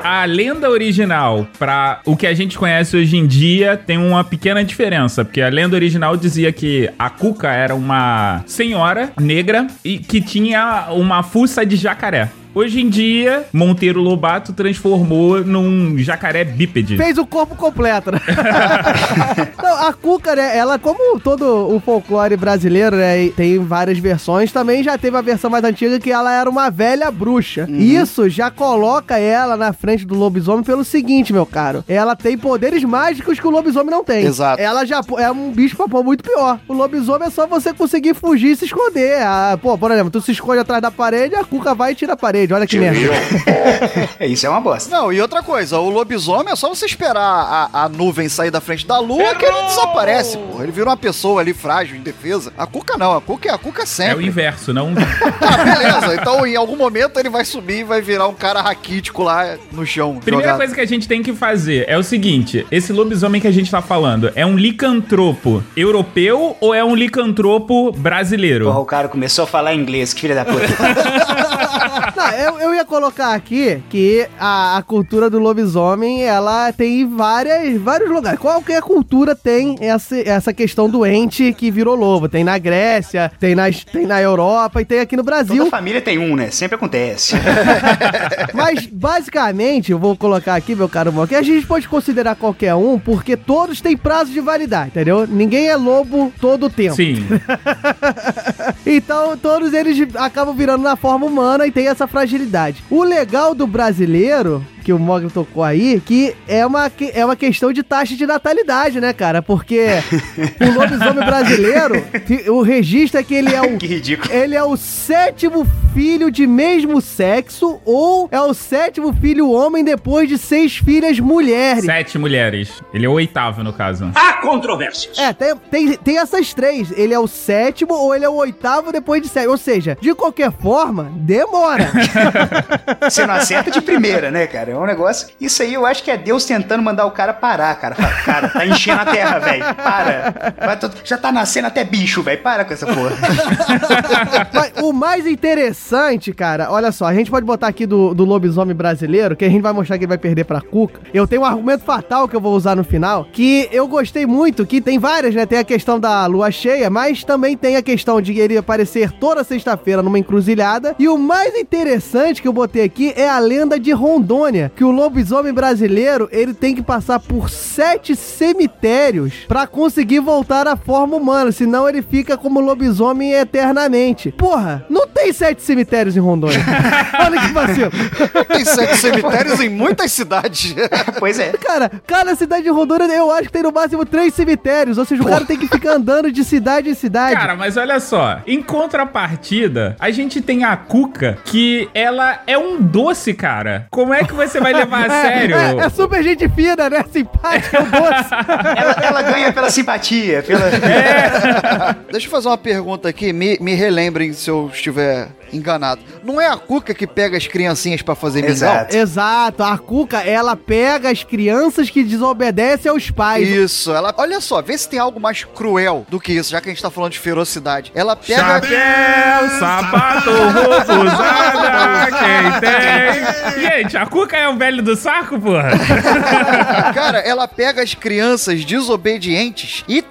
A lenda original para o que a gente conhece hoje em dia tem uma pequena diferença, porque a lenda original dizia que a Cuca era uma senhora negra e que tinha uma fuça de jacaré. Hoje em dia, Monteiro Lobato transformou num jacaré bípede. Fez o corpo completo, né? Não, a Cuca, né, ela, como todo o folclore brasileiro, né, tem várias versões, também já teve a versão mais antiga que ela era uma velha bruxa. Isso já coloca ela na frente do lobisomem pelo seguinte, meu caro. Ela tem poderes mágicos que o lobisomem não tem. Exato. Ela já é um bicho papão muito pior. O lobisomem é só você conseguir fugir e se esconder. Ah, pô, por exemplo, tu se esconde atrás da parede, a Cuca vai e tira a parede. Olha que merda. É, isso é uma bosta. Não, e outra coisa, o lobisomem é só você esperar a, a nuvem sair da frente da lua que ele desaparece, porra. Ele vira uma pessoa ali frágil, indefesa. A Cuca não, a Cuca é a Cuca É o sempre. inverso, não. Ah, beleza. Então, em algum momento, ele vai subir e vai virar um cara raquítico lá no chão. Primeira jogado. coisa que a gente tem que fazer é o seguinte: esse lobisomem que a gente tá falando é um licantropo europeu ou é um licantropo brasileiro? Porra, o cara começou a falar inglês, que filha da puta. Não, eu, eu ia colocar aqui que a, a cultura do lobisomem, ela tem várias, vários lugares. Qualquer cultura tem essa, essa questão doente que virou lobo. Tem na Grécia, tem, nas, tem na Europa e tem aqui no Brasil. Toda família tem um, né? Sempre acontece. Mas, basicamente, eu vou colocar aqui, meu caro Mo, que a gente pode considerar qualquer um, porque todos têm prazo de validade, entendeu? Ninguém é lobo todo o tempo. Sim. Então, todos eles acabam virando na forma humana e tem essa fragilidade. O legal do brasileiro, que o Mogli tocou aí, que é uma, que- é uma questão de taxa de natalidade, né, cara? Porque o lobisomem brasileiro, o registro é que ele é o. Que ridículo. Ele é o sétimo filho de mesmo sexo ou é o sétimo filho homem depois de seis filhas mulheres. Sete mulheres. Ele é o oitavo, no caso. Há controvérsias. É, tem, tem, tem essas três. Ele é o sétimo ou ele é o oitavo depois de sete. Ou seja, de qualquer forma, demora. Você não acerta de primeira, né, cara? É um negócio. Isso aí eu acho que é Deus tentando mandar o cara parar, cara. Cara, tá enchendo a terra, velho. Para. Vai, Já tá nascendo até bicho, velho. Para com essa porra. Mas o mais interessante, cara, olha só, a gente pode botar aqui do, do lobisomem brasileiro, que a gente vai mostrar que ele vai perder pra Cuca. Eu tenho um argumento fatal que eu vou usar no final, que eu gostei muito, que tem várias, né? Tem a questão da lua cheia, mas também tem a questão de ele aparecer toda sexta-feira numa encruzilhada. E o mais interessante que eu botei aqui é a lenda de Rondônia, que o lobisomem brasileiro, ele tem que passar por sete cemitérios pra conseguir voltar à forma humana, senão ele fica como lobisomem eternamente. Porra, não tem sete cemitérios em Rondônia. Olha que vacilo. Tem sete cemitérios em muitas cidades. pois é. Cara, cada cidade de Rondônia eu acho que tem no máximo três cemitérios, ou seja, o cara tem que ficar andando de cidade em cidade. Cara, mas olha só, em contrapartida, a gente tem a Cuca, que ela é um doce, cara. Como é que você vai levar a sério? É, é super gente fina, né? Simpática, é doce. Ela, ela ganha pela simpatia, pela. Deixa eu fazer uma pergunta aqui, me, me relembrem se eu estiver enganado. Não é a Cuca que pega as criancinhas pra fazer mingau? Exato. Exato, a Cuca, ela pega as crianças que desobedecem aos pais. Isso, ela. Olha só, vê se tem algo mais cruel do que isso, já que a gente tá falando de ferocidade. Ela pega. Chapéu, sapato, roupa usada, quem tem? Gente, a Cuca é o velho do saco, porra? Cara, ela pega as crianças desobedientes e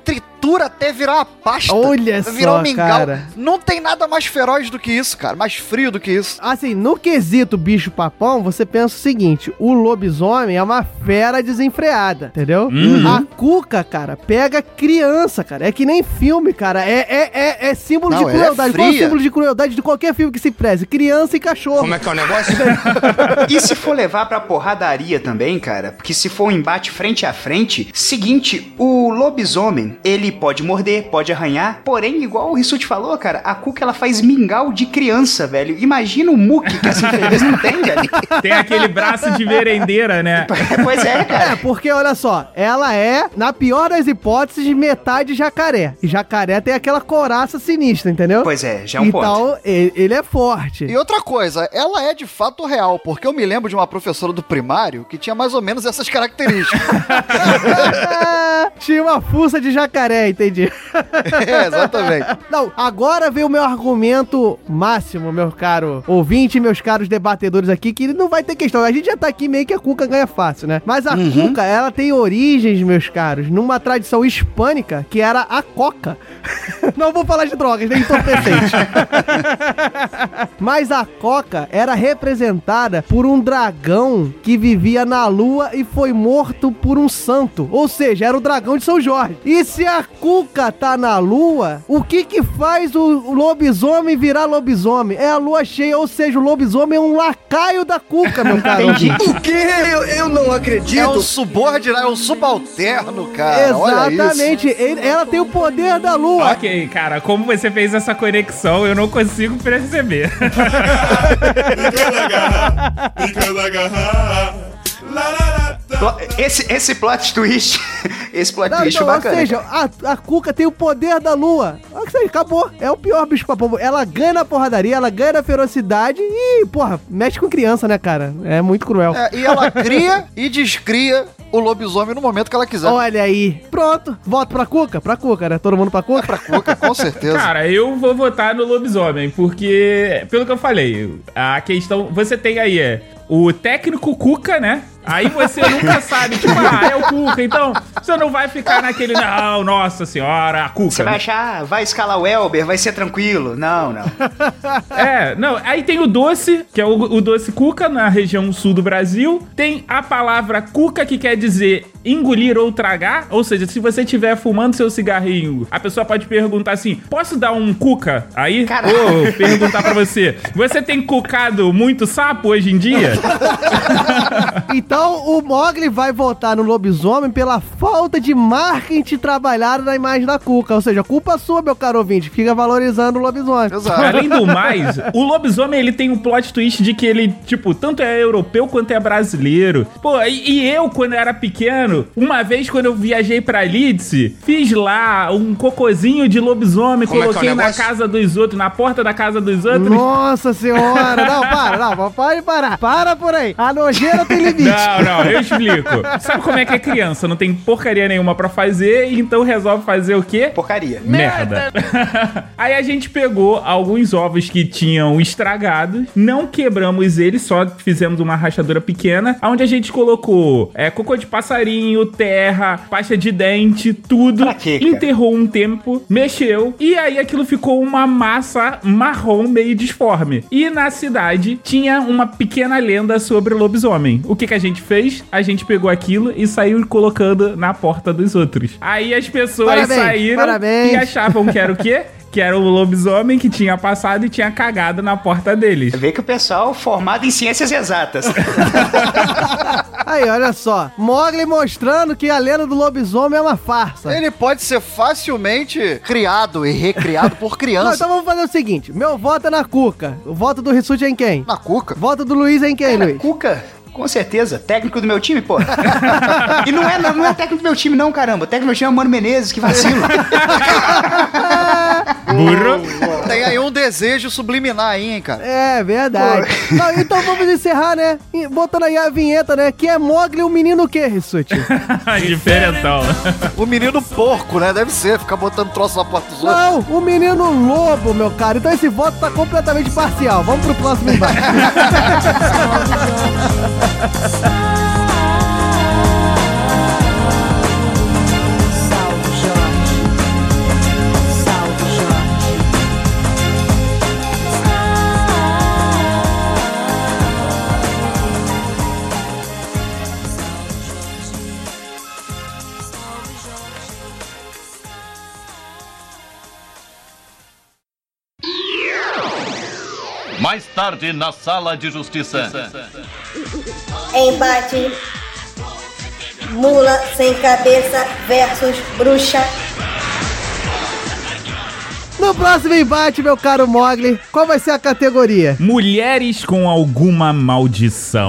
até virar uma pasta. Olha virar só, um mingau. cara. Não tem nada mais feroz do que isso, cara. Mais frio do que isso. Assim, no quesito bicho papão, você pensa o seguinte: o lobisomem é uma fera desenfreada, entendeu? Uhum. A cuca, cara, pega criança, cara. É que nem filme, cara. É, é, é, é símbolo Não, de é crueldade. Qual é o símbolo de crueldade de qualquer filme que se preze? Criança e cachorro. Como é que é o negócio? e se for levar pra porradaria também, cara? Porque se for um embate frente a frente, seguinte, o lobisomem, ele pode morder, pode arranhar, porém, igual o Rissuti falou, cara, a Cuca ela faz mingau de criança, velho. Imagina o muque que essa infeliz não tem, velho. Tem aquele braço de merendeira, né? Pois é, É, cara. porque olha só, ela é, na pior das hipóteses, metade jacaré. E jacaré tem aquela coraça sinistra, entendeu? Pois é, já é um ponto. Então, ele, ele é forte. E outra coisa, ela é de fato real, porque eu me lembro de uma professora do primário que tinha mais ou menos essas características. Tinha uma fuça de jacaré, entendi. é, exatamente. Não, agora vem o meu argumento máximo, meu caro ouvinte, meus caros debatedores aqui, que não vai ter questão. A gente já tá aqui meio que a Cuca ganha fácil, né? Mas a Cuca, ela tem origens, meus caros, numa tradição hispânica que era a coca. não vou falar de drogas, nem entorpecente. Mas a coca era representada por um dragão que vivia na lua e foi morto por um santo. Ou seja, era o dragão de São Jorge. E se a cuca tá na lua, o que que faz o lobisomem virar lobisomem? É a lua cheia, ou seja, o lobisomem é um lacaio da cuca, meu caro. O quê? Eu, eu não acredito. É um subordinado, é um subalterno, cara. Olha isso. Exatamente. Ele- ela tem o poder da lua. Ok, cara, como você fez essa conexão, eu não consigo perceber. Plo- Esse, esse plot twist, esse plot Não, twist foi ou bacana. seja, a, a Cuca tem o poder da lua. Ou seja, acabou. É o pior bicho papão. Ela ganha na porradaria, ela ganha na ferocidade e, porra, mexe com criança, né, cara? É muito cruel. É, e ela cria e descria o lobisomem no momento que ela quiser. Olha aí. Pronto. Voto pra Cuca? Pra Cuca, né? Todo mundo pra Cuca? Pra Cuca, com certeza. Cara, eu vou votar no lobisomem, porque, pelo que eu falei, a questão. Você tem aí é, o técnico Cuca, né? Aí você nunca sabe, tipo, ah, é o Cuca. Então, você não vai ficar naquele, não, nossa senhora, a Cuca. Você vai achar, vai escalar o Elber, vai ser tranquilo. Não, não. É, não, aí tem o doce, que é o, o doce cuca na região sul do Brasil. Tem a palavra cuca, que quer dizer engolir ou tragar. Ou seja, se você estiver fumando seu cigarrinho, a pessoa pode perguntar assim: posso dar um cuca aí? Ou perguntar pra você: você tem cucado muito sapo hoje em dia? Então o Mogli vai votar no lobisomem pela falta de marketing trabalhado na imagem da Cuca. Ou seja, culpa sua, meu caro ouvinte. Fica valorizando o lobisomem. Além do mais, o lobisomem ele tem um plot twist de que ele, tipo, tanto é europeu quanto é brasileiro. Pô, e, e eu, quando era pequeno, uma vez quando eu viajei pra Leeds, fiz lá um cocôzinho de lobisomem, Como é é coloquei na negócio? casa dos outros, na porta da casa dos outros. Nossa senhora! Não, para, não, pode parar. Para por aí. A nojeira tem limite. Não, não, eu explico. Sabe como é que é criança? Não tem porcaria nenhuma pra fazer, então resolve fazer o quê? Porcaria. Merda. Aí a gente pegou alguns ovos que tinham estragado, não quebramos eles, só fizemos uma rachadura pequena, onde a gente colocou é, cocô de passarinho, terra, pasta de dente, tudo. Pra quê, cara? enterrou um tempo, mexeu, e aí aquilo ficou uma massa marrom meio disforme. E na cidade tinha uma pequena lenda sobre lobisomem. O que, que a gente fez? A gente pegou aquilo e saiu colocando na porta dos outros. Aí as pessoas Parabéns, saíram parabéns. e achavam que era o quê? Que era o lobisomem que tinha passado e tinha cagado na porta deles. Vê que o pessoal formado em ciências exatas. Aí, olha só. Mogli mostrando que a lenda do lobisomem é uma farsa. Ele pode ser facilmente criado e recriado por Não, criança. então vamos fazer o seguinte: meu voto é na Cuca. O voto do Rissuti é em quem? Na Cuca? Voto do Luiz é em quem, Cara, Luiz? Cuca, com certeza. Técnico do meu time, pô. e não é, não é técnico do meu time, não, caramba. O técnico do meu time é o Mano Menezes, que vacilo. Burro. Tem aí um desejo subliminar aí, hein, cara. É, verdade. Não, então vamos encerrar, né? Botando aí a vinheta, né? Que é Mogli, o menino o quê, Rissuti? Diferentão. O menino porco, né? Deve ser, ficar botando troço na porta dos outros. Não, o menino lobo, meu cara. Então esse voto tá completamente parcial. Vamos pro próximo embate. Sorry. Mais tarde na sala de justiça. Embate. Mula sem cabeça versus bruxa. No próximo embate, meu caro Mogli, qual vai ser a categoria? Mulheres com alguma maldição.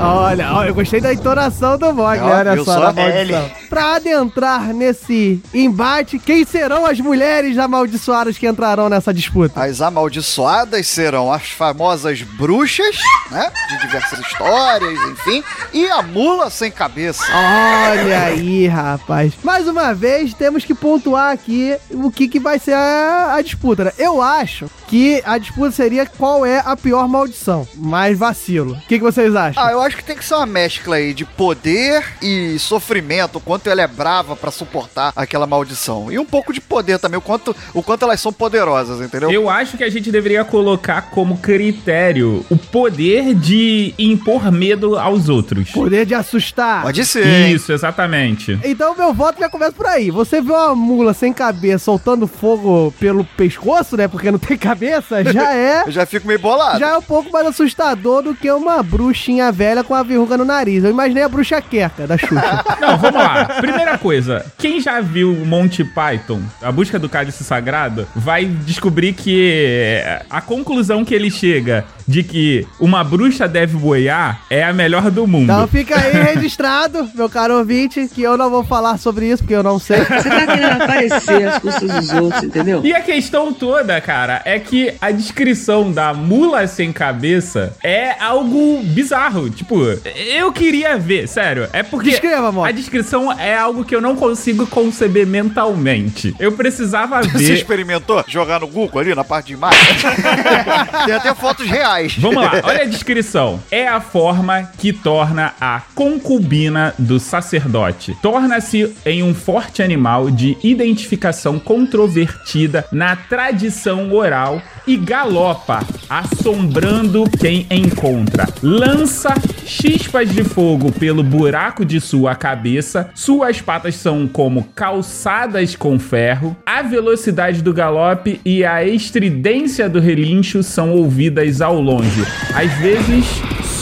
Olha, ó, eu gostei da entonação do Mogli, olha só, da maldição. Pra adentrar nesse embate, quem serão as mulheres amaldiçoadas que entrarão nessa disputa? As amaldiçoadas serão as famosas bruxas, né? De diversas histórias, enfim. E a mula sem cabeça. Olha aí, rapaz. Mais uma vez, temos que pontuar aqui o que, que vai ser a, a disputa. né? Eu acho que a disputa seria qual é a pior maldição. Mais vacilo. O que, que vocês acham? Ah, eu acho que tem que ser uma mescla aí de poder e sofrimento, o quanto ela é brava pra suportar aquela maldição. E um pouco de poder também, o quanto, o quanto elas são poderosas, entendeu? Eu acho que a gente deveria colocar como critério o poder de impor medo aos outros. Poder de assustar. Pode ser. hein? Isso, exatamente. Então meu voto já começa por aí. Você vê uma mula sem cabeça soltando fogo pelo pescoço, né? Porque não tem cabeça, já é. Eu já fico meio bolado. Já é um pouco mais assustador do que uma bruxinha velha com a verruga no nariz. Eu imaginei a bruxa querca da Xuxa. Não, vamos lá. Primeira coisa, quem já viu Monty Python, A Busca do Cálice Sagrado, vai descobrir que a conclusão que ele chega de que uma bruxa deve boiar é a melhor do mundo. Então fica aí registrado, meu caro ouvinte, que eu não vou falar sobre isso, porque eu não sei. Você tá querendo aparecer às custas dos outros, entendeu? E a questão toda, cara, é que a descrição da mula sem cabeça é algo bizarro. Tipo, eu queria ver, sério. É porque Descreva, amor. a descrição é algo que eu não consigo conceber mentalmente. Eu precisava Você ver. experimentou jogar no Google ali na parte de imagem? Tem até fotos reais. Vamos lá, olha a descrição. É a forma que torna a concubina do sacerdote. Torna-se em um forte animal de identificação controvertida na tradição oral e galopa, assombrando quem encontra. Lança chispas de fogo pelo buraco de sua cabeça. Suas patas são como calçadas com ferro. A velocidade do galope e a estridência do relincho são ouvidas ao longe. Às vezes,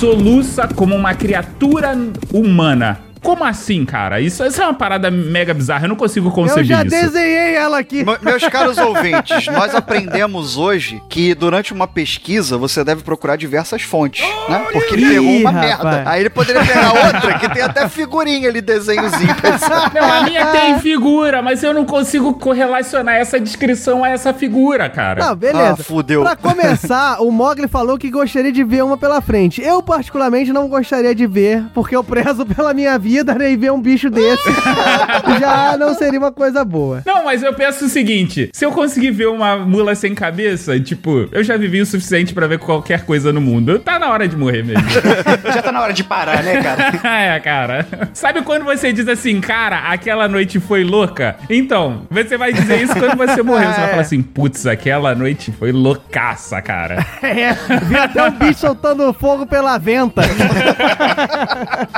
soluça como uma criatura humana. Como assim, cara? Isso, isso é uma parada mega bizarra. Eu não consigo Eu conceber já isso. desenhei ela aqui. Me- Meus caros ouvintes, nós aprendemos hoje que durante uma pesquisa você deve procurar diversas fontes, né? Porque ele pegou uma rapaz. merda. Aí ele poderia pegar outra que tem até figurinha ali, desenhozinho. Não, a minha tem figura, mas eu não consigo correlacionar essa descrição a essa figura, cara. Não, beleza. Ah, fudeu. Pra começar, o Mogli falou que gostaria de ver uma pela frente. Eu, particularmente, não gostaria de ver, porque eu prezo pela minha vida, né? E ver um bicho desse já não seria uma coisa boa. Não, mas eu penso o seguinte: se eu conseguir ver uma mula sem cabeça, tipo, eu já vivi o suficiente pra ver qualquer coisa no mundo. Tá na hora de morrer mesmo. Já tá na hora de parar, né, cara? é, cara. Sabe quando você diz assim, cara, aquela noite foi louca? Então, você vai dizer isso quando você morrer. Você vai falar assim, putz, aquela noite foi loucaça, cara. É, vi até um bicho soltando fogo pela venta.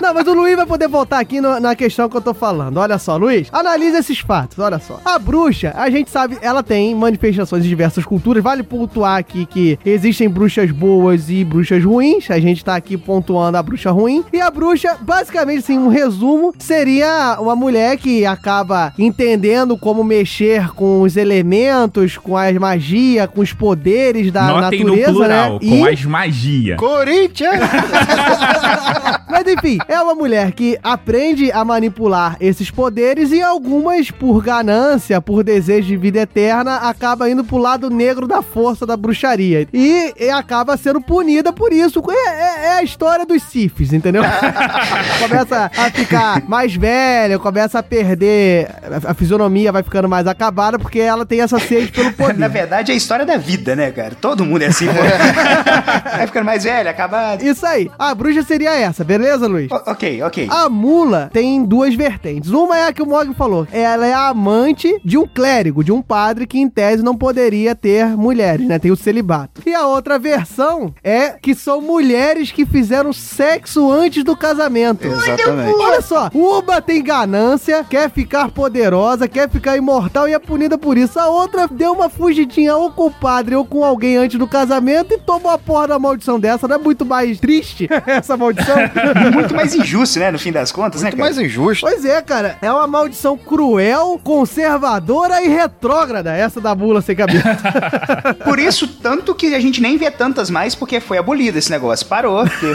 Não, mas o Luiz vai poder voltar aqui no- na questão que eu tô falando. Olha só, Luiz, analisa esses fatos, olha só. A bruxa, a gente sabe, ela tem manifestações em diversas culturas. Vale pontuar aqui que existem bruxas boas e bruxas ruins. A gente tá aqui pontuando a bruxa ruim. E a bruxa, basicamente, assim, um resumo, seria uma mulher que acaba entendendo como mexer com os elementos, com a magia, com os poderes da Notem no natureza, plural, né? com E- as magia. Corinthians! Mas enfim, é uma mulher que aprende a manipular esses poderes e algumas, por ganância, por desejo de vida eterna, acaba indo pro lado negro da força da bruxaria. E, e acaba sendo punida por isso. É, é- é a história dos Sifis, entendeu? começa a ficar mais velha, começa a perder. A, a fisionomia vai ficando mais acabada porque ela tem essa sede pelo poder. Na verdade, é a história da vida, né, cara? Todo mundo é assim. Vai ficando mais velho, acabado. Isso aí. A bruxa seria essa, beleza, Luiz? O- ok, ok. A mula tem duas vertentes. Uma é a que o Mog falou. Ela é a amante de um clérigo, de um padre que, em tese, não poderia ter mulheres, né? Tem o celibato. E a outra versão é que são mulheres que fizeram sexo antes do casamento. Exatamente. Olha só, uma tem ganância, quer ficar poderosa, quer ficar imortal e é punida por isso. A outra deu uma fugidinha ou com o padre ou com alguém antes do casamento e tomou a porra da maldição dessa. Não é muito mais triste essa maldição? Muito mais injusto, né, no fim das contas, né, Muito cara? mais injusto. Pois é, cara. É uma maldição cruel, conservadora e retrógrada, essa da mula sem cabeça. Por isso, tanto que a gente nem vê tantas mais, porque foi abolido esse negócio. Parou, porque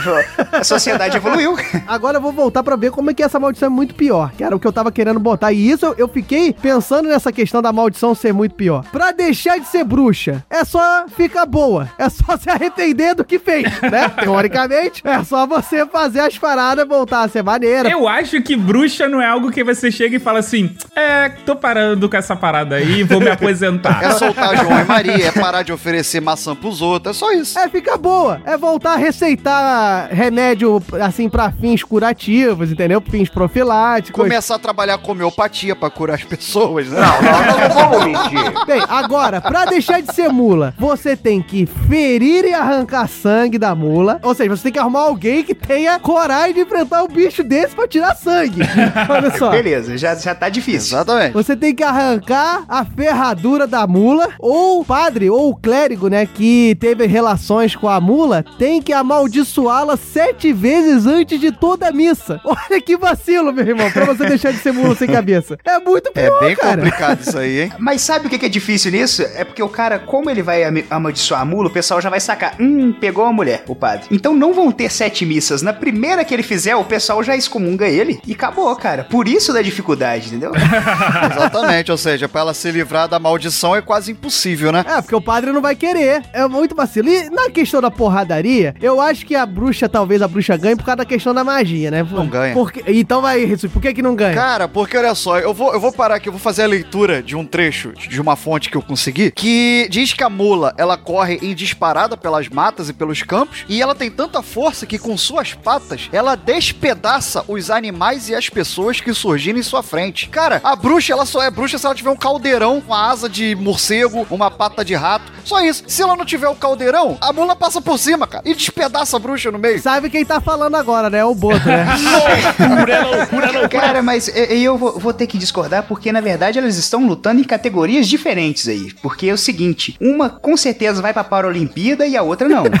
a sociedade evoluiu. Agora eu vou voltar pra ver como é que essa maldição é muito pior, que era o que eu tava querendo botar. E isso eu, eu fiquei pensando nessa questão da maldição ser muito pior. Pra deixar de ser bruxa, é só ficar boa. É só se arrepender do que fez, né? Teoricamente, é só você fazer as paradas voltar a ser maneira. Eu acho que bruxa não é algo que você chega e fala assim: é, tô parando com essa parada aí, vou me aposentar. É soltar João e Maria, é parar de oferecer maçã pros outros, é só isso. É ficar boa. É voltar a receitar remédio, assim, pra fins curativos, entendeu? Fins profiláticos. Começar a trabalhar com homeopatia pra curar as pessoas, né? Não, não, não vamos mentir. Bem, agora, pra deixar de ser mula, você tem que ferir e arrancar sangue da mula. Ou seja, você tem que arrumar alguém que tenha coragem de enfrentar um bicho desse pra tirar sangue. Olha só. Beleza, já, já tá difícil. Exatamente. Você tem que arrancar a ferradura da mula, ou o padre, ou o clérigo, né, que teve relações com a mula, tem que amaldiçoá-la sete vezes antes de toda a missa. Olha que vacilo, meu irmão, pra você deixar de ser mula sem cabeça. É muito É pior, bem cara. complicado isso aí, hein? Mas sabe o que é difícil nisso? É porque o cara, como ele vai am- amaldiçoar a mula, o pessoal já vai sacar. Hum, pegou uma mulher, o padre. Então não vão ter sete missas. Na primeira que ele fizer, o pessoal já excomunga excomunga ele e acabou, cara. Por isso da dificuldade, entendeu? Exatamente, ou seja, pra ela se livrar da maldição é quase impossível, né? É, porque o padre não vai querer. É muito vacilo. E na questão da porradaria, eu acho que a bruxa, talvez a bruxa ganhe por causa da questão da magia, né? Não ganha. Porque, então vai, Jesus, por que que não ganha? Cara, porque olha só, eu vou, eu vou parar aqui, eu vou fazer a leitura de um trecho de uma fonte que eu consegui, que diz que a mula, ela corre em disparada pelas matas e pelos campos, e ela tem tanta força que com suas patas, ela despedaça os animais e as pessoas que surgirem em sua frente. Cara, a bruxa, ela só é bruxa se ela tiver um caldeirão, uma asa de morcego, uma pata de rato, só isso. Se ela não tiver o caldeirão, a mula passa por cima, cara, e despedaça a bruxa no meio. Sabe quem tá falando agora, né? É o Boto, né? loucura, loucura, loucura. Cara, mas eu vou, vou ter que discordar porque, na verdade, elas estão lutando em categorias diferentes aí. Porque é o seguinte, uma com certeza vai pra Paralimpíada e a outra não.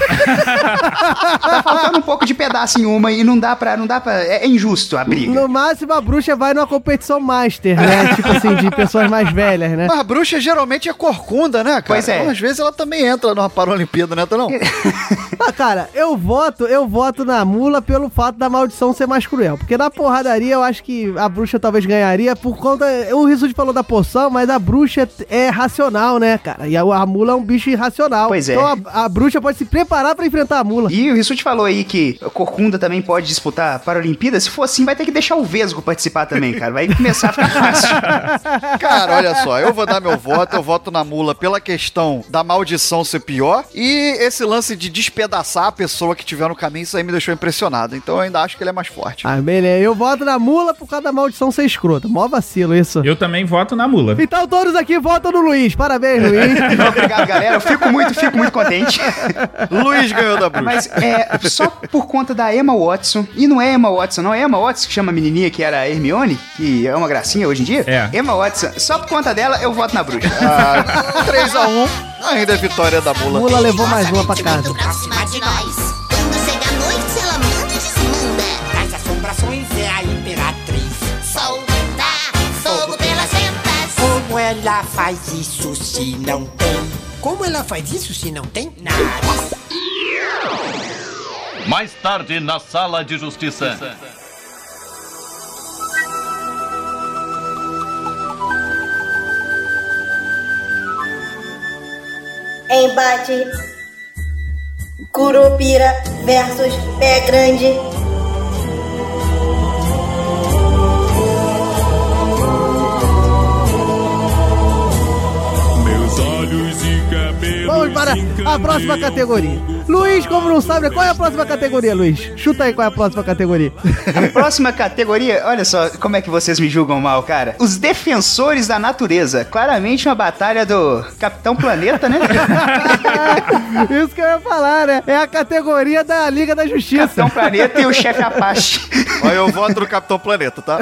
tá faltando um pouco de pedaço em uma e não dá pra. Não dá pra é, é injusto a briga. No máximo, a bruxa vai numa competição master, né? tipo assim, de pessoas mais velhas, né? Mas a bruxa geralmente é corcunda, né, cara? Pois é. Então, às vezes ela também entra numa Paralimpíada, né, não? Ah, cara, eu voto, eu voto na mula pelo fato da maldição ser mais cruel. Porque na porradaria eu acho que a bruxa talvez ganharia por conta. O Rissuti falou da poção, mas a bruxa é racional, né, cara? E a, a mula é um bicho irracional. Pois é. Então a, a bruxa pode se preparar pra enfrentar a mula. E o Rissuti falou aí que a Corcunda também pode disputar a Paralimpíada. Se for assim, vai ter que deixar o Vesgo participar também, cara. Vai começar a ficar fácil. Cara, olha só, eu vou dar meu voto, eu voto na mula pela questão da maldição ser pior e esse lance de despedaçar a pessoa que tiver no caminho, isso aí me deixou impressionado. Então eu ainda acho que ele é mais forte. Ah, beleza. Eu voto na mula por causa da maldição ser escrota. Mó vacilo isso. Eu também voto na mula. Então todos aqui votam no Luiz. Parabéns, Luiz. Obrigado, galera. Eu fico muito, fico muito contente. Luiz ganhou da bruxa. Mas é só por conta da Emma Watson. E não é Emma Watson, não. É Emma Watson que chama a menininha que era a Hermione, que é uma gracinha hoje em dia. É. Emma Watson. Só por conta dela, eu voto na bruxa. Ah, 3x1, ainda é vitória da mula. Mula levou mais uma pra casa. Pra cima de nós. Quando chega a noite, ela manda e desmanda. Traz assombrações, é a imperatriz. Solta fogo pelas ventas. Como ela faz isso se não tem? Como ela faz isso se não tem? Nariz. Mais tarde na sala de justiça. Embate Curupira versus Pé Grande. Meus olhos e cabelos. Vamos para a próxima categoria. Luiz, como não sabe, qual é a próxima categoria, Luiz? Chuta aí qual é a próxima categoria. A próxima categoria, olha só como é que vocês me julgam mal, cara. Os defensores da natureza. Claramente uma batalha do Capitão Planeta, né? Isso que eu ia falar, né? É a categoria da Liga da Justiça. Capitão Planeta e o chefe Apache. Olha, eu voto no Capitão Planeta, tá?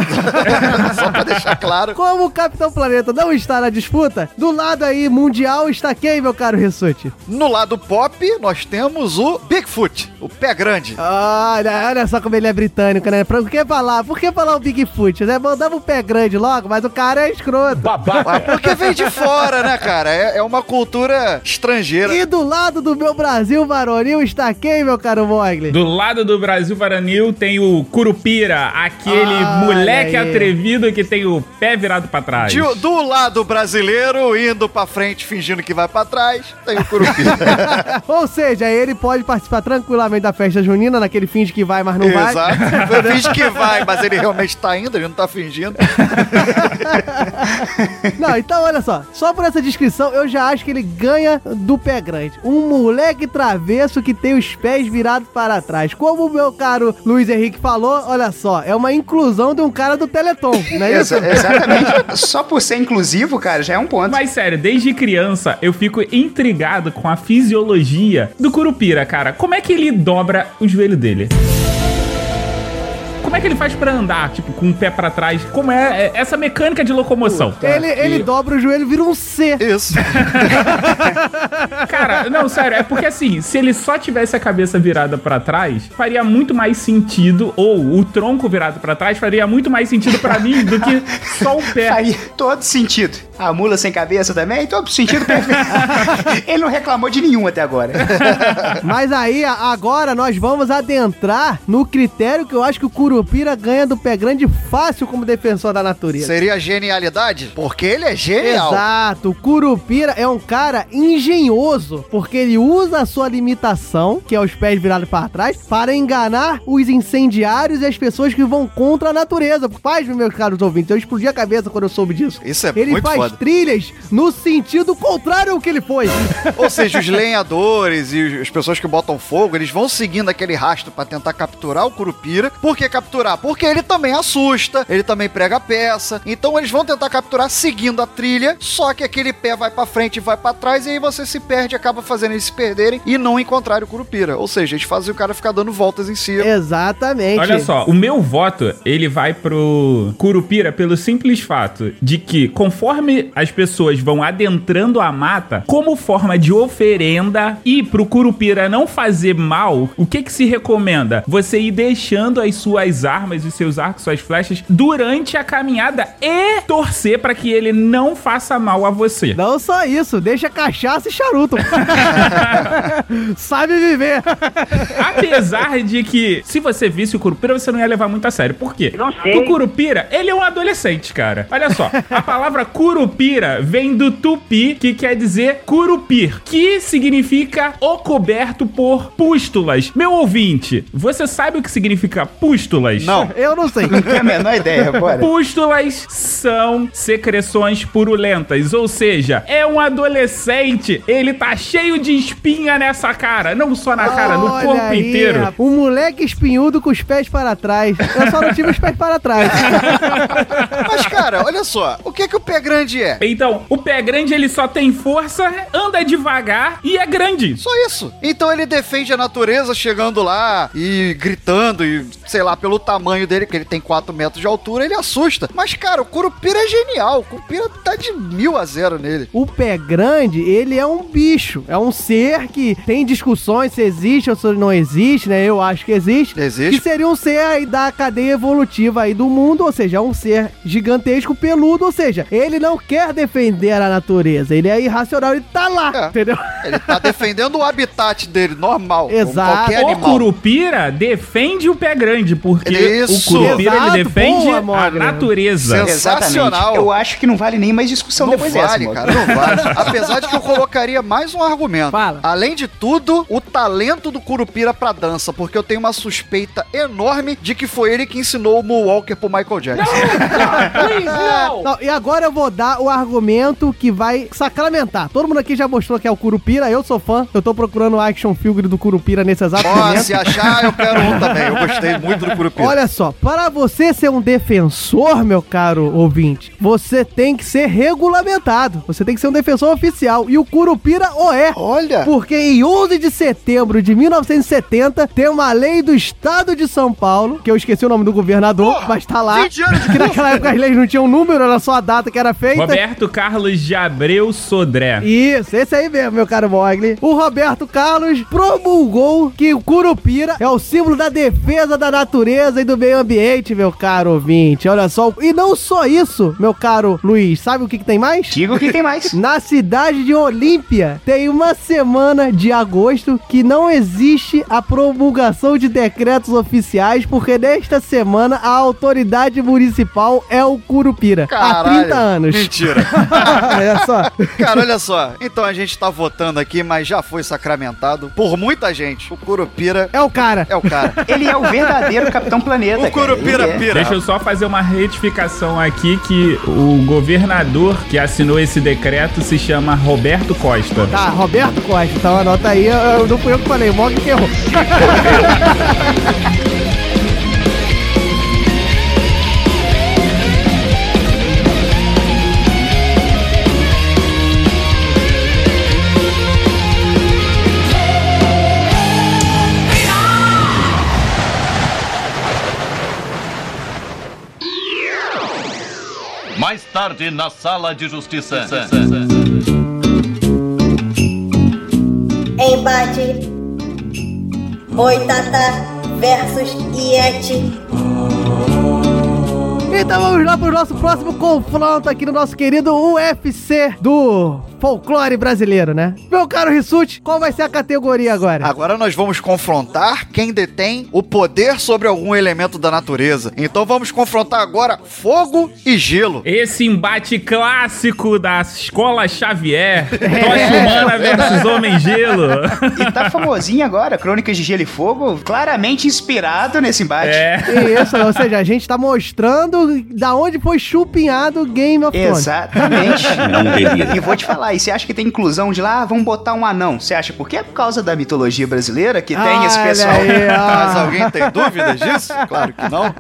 Só pra deixar claro. Como o Capitão Planeta não está na disputa, do lado aí mundial está quem, meu caro Rissuti? No lado pop, nós temos o Bigfoot, o pé grande. Olha, olha só como ele é britânico, né? Por que falar? Por que falar o Bigfoot? Né? Mandava o pé grande logo, mas o cara é escroto. Ah, Porque vem de fora, né, cara? É, é uma cultura estrangeira. E do lado do meu Brasil varonil está quem, meu caro Mogli? Do lado do Brasil Varanil tem o Curupira, aquele Olha moleque aí. atrevido que tem o pé virado pra trás. De- do lado brasileiro, indo pra frente, fingindo que vai pra trás, tem o Curupira. Ou seja, ele pode participar tranquilamente da festa junina, naquele finge que vai, mas não vai. Exato. Finge que vai, mas ele realmente tá indo, ele não tá fingindo. Não, então olha só. Só por essa descrição, eu já acho que ele ganha do pé grande. Um moleque travesso que tem os pés virados para trás. Como o meu caro Luiz Henrique falou, olha só, é uma inclusão de um cara do Teleton, não é isso? Exa- exatamente. Só por ser inclusivo, cara, já é um ponto. Mas sério, desde criança eu fico intrigado com a fisiologia do Curupira, cara. Como é que ele dobra o joelho dele? Como é que ele faz pra andar, tipo, com o pé pra trás? Como é, é essa mecânica de locomoção? Ele, ele dobra o joelho e vira um C. Isso. Cara, não, sério, é porque assim, se ele só tivesse a cabeça virada pra trás, faria muito mais sentido, ou o tronco virado pra trás faria muito mais sentido pra mim do que só o pé. Faria todo sentido. A mula sem cabeça também? Todo sentido perfeito. Ele não reclamou de nenhum até agora. Mas aí, agora nós vamos adentrar no critério que eu acho que o Curupira ganha do pé grande fácil como defensor da natureza. Seria genialidade? Porque ele é genial. Exato, o Curupira é um cara engenhoso, porque ele usa a sua limitação, que é os pés virados para trás, para enganar os incendiários e as pessoas que vão contra a natureza. Paz, meus caros ouvintes, eu explodi a cabeça quando eu soube disso. Isso é ele muito faz foda. trilhas no sentido contrário ao que ele foi. Ou seja, os lenhadores e as pessoas que botam fogo, eles vão seguindo aquele rastro pra tentar capturar o Curupira. Por que capturar? Porque ele também assusta, ele também prega peça. Então eles vão tentar capturar seguindo a trilha, só que aquele pé vai pra frente e vai pra trás e aí você se perde, acaba fazendo eles se perderem e não encontrarem o Curupira. Ou seja, eles fazem o cara ficar dando voltas em si. Exatamente. Olha só, o meu voto, ele vai pro Curupira pelo simples fato de que, conforme as pessoas vão adentrando a mata, como forma de oferenda e pro Curupira não fazer mal, o que que se recomenda? Você ir deixando as suas armas, os seus arcos, suas flechas durante a caminhada e torcer pra que ele não faça mal a você. Não só isso, deixa cachaça e charuto. Sabe viver. Apesar de que, se você visse o Curupira, você não ia levar muito a sério. Por quê? Não sei. O Curupira, ele é um adolescente, cara. Olha só, a palavra Curupira vem do tupi, que quer dizer curupir, que significa o coberto por pústulas. Meu ouvinte, você sabe o que significa pústulas? Não. Eu não sei. Não tenho a menor ideia agora. Pústulas são secreções purulentas, ou seja, é um adolescente, ele tá cheio de espinha nessa cara, não só na cara, no Olha corpo aí, inteiro. rapaz, Um moleque espinhudo com os pés para trás. Eu só não tive os pés para trás. Mas, cara, olha só, o que que o pé grande é? Então, o pé grande ele só tem força, anda devagar e é grande. Só isso. Então ele defende a natureza chegando lá e gritando e, sei lá, pelo tamanho dele, que ele tem 4 metros de altura, ele assusta. Mas, cara, o Curupira é genial. O Curupira tá de mil a zero nele. O pé grande, ele é um bicho. É um ser que tem discussões se existe ou se não existe, né? Eu acho que existe. Existe. Que seria um ser aí da cadeia evolutiva aí do mundo, ou seja, é um ser gigantesco, peludo, ou seja, ele não quer defender a natureza. Ele é irracional, ele tá lá, É. entendeu? Ele tá defendendo o habitat dele, normal. como Exato. O. Curupira defende o pé grande, porque Isso. o Curupira Exato, ele defende boa, a natureza. Sensacional. Eu acho que não vale nem mais discussão Não depois vale, dessa, cara, não vale. Apesar de que eu colocaria mais um argumento. Fala. Além de tudo, o talento do Curupira pra dança, porque eu tenho uma suspeita enorme de que foi ele que ensinou o Moonwalker pro Michael Jackson. Não, e agora eu vou dar o argumento que vai sacramentar. Todo mundo aqui já mostrou que é o Curupira, eu sou fã. Eu tô procurando o action figure do Curupira nesse exato Ó, momento. se achar, eu quero um também. Eu gostei muito do Curupira. Olha só, para você ser um defensor, meu caro ouvinte, você tem que ser regulamentado. Você tem que ser um defensor oficial. E o Curupira o é. Olha. Porque em 11 de setembro de 1970 tem uma lei do estado de São Paulo, que eu esqueci o nome do governador, mas tá lá. 20 anos de Que naquela época as leis não tinham número, era só a data que era feita. Roberto Carlos de Abreu Sodré. Isso, esse aí mesmo, meu caro Mogli. O Roberto Carlos promulgou que o Curupira é o símbolo da defesa da natureza e do meio ambiente, meu caro ouvinte. Olha só. E não só isso, meu caro Luiz. Sabe o que, que tem mais? Diga o que tem mais. Na cidade de Olímpia, tem uma semana de agosto que não existe a promulgação de decretos oficiais, porque nesta semana a autoridade municipal é o Curupira. Há 30 anos. Mentira. Olha só. Cara, olha só. Então a gente tá votando aqui, mas já foi sacramentado por muita gente. O Curupira É o cara. é o cara. Ele é o verdadeiro Capitão Planeta. O cara. Curupira Ele é. pira. Deixa eu só fazer uma retificação aqui que o governador que assinou esse decreto se chama Roberto Costa. Tá, Roberto Costa. Então anota aí. Eu, eu- não fui eu que falei, o Mog que errou. tarde na sala de justiça. Embate. Boitata versus Yeti. Então vamos lá pro nosso próximo confronto aqui no nosso querido UFC do folclore brasileiro, né? Meu caro Rissuti, qual vai ser a categoria agora? Agora nós vamos confrontar quem detém o poder sobre algum elemento da natureza. Então vamos confrontar agora fogo e gelo. Esse embate clássico da escola Xavier, Tocha Humana versus Homem Gelo. E tá famosinho agora, Crônicas de Gelo e Fogo, claramente inspirado nesse embate. É. Isso, ou seja, a gente tá mostrando da onde foi chupinhado Game of Thrones. Exatamente. Não. E vou te falar, e você acha que tem inclusão de lá, ah, vamos botar um anão? Você acha por quê? É por causa da mitologia brasileira que tem esse pessoal. aí. Mas alguém tem dúvidas disso? Claro que não.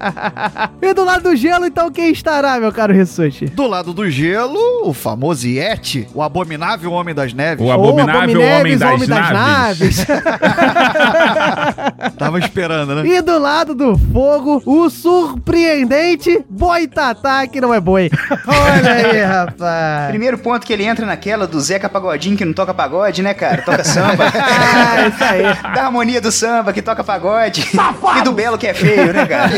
E do lado do gelo, então, quem estará, meu caro Rissuti? Do lado do gelo, o famoso Yeti, o abominável homem das neves. O abominável homem das, Homem das naves. naves. Tava esperando, né? e do lado do fogo, o surpreendente Boitatá, que não é boi. Olha aí, rapaz. Primeiro ponto que ele entra naquela do Zeca Pagodinho que não toca pagode, né, cara? Toca samba. Ah, isso aí. da harmonia do samba que toca pagode. E do belo que é feio, né, cara?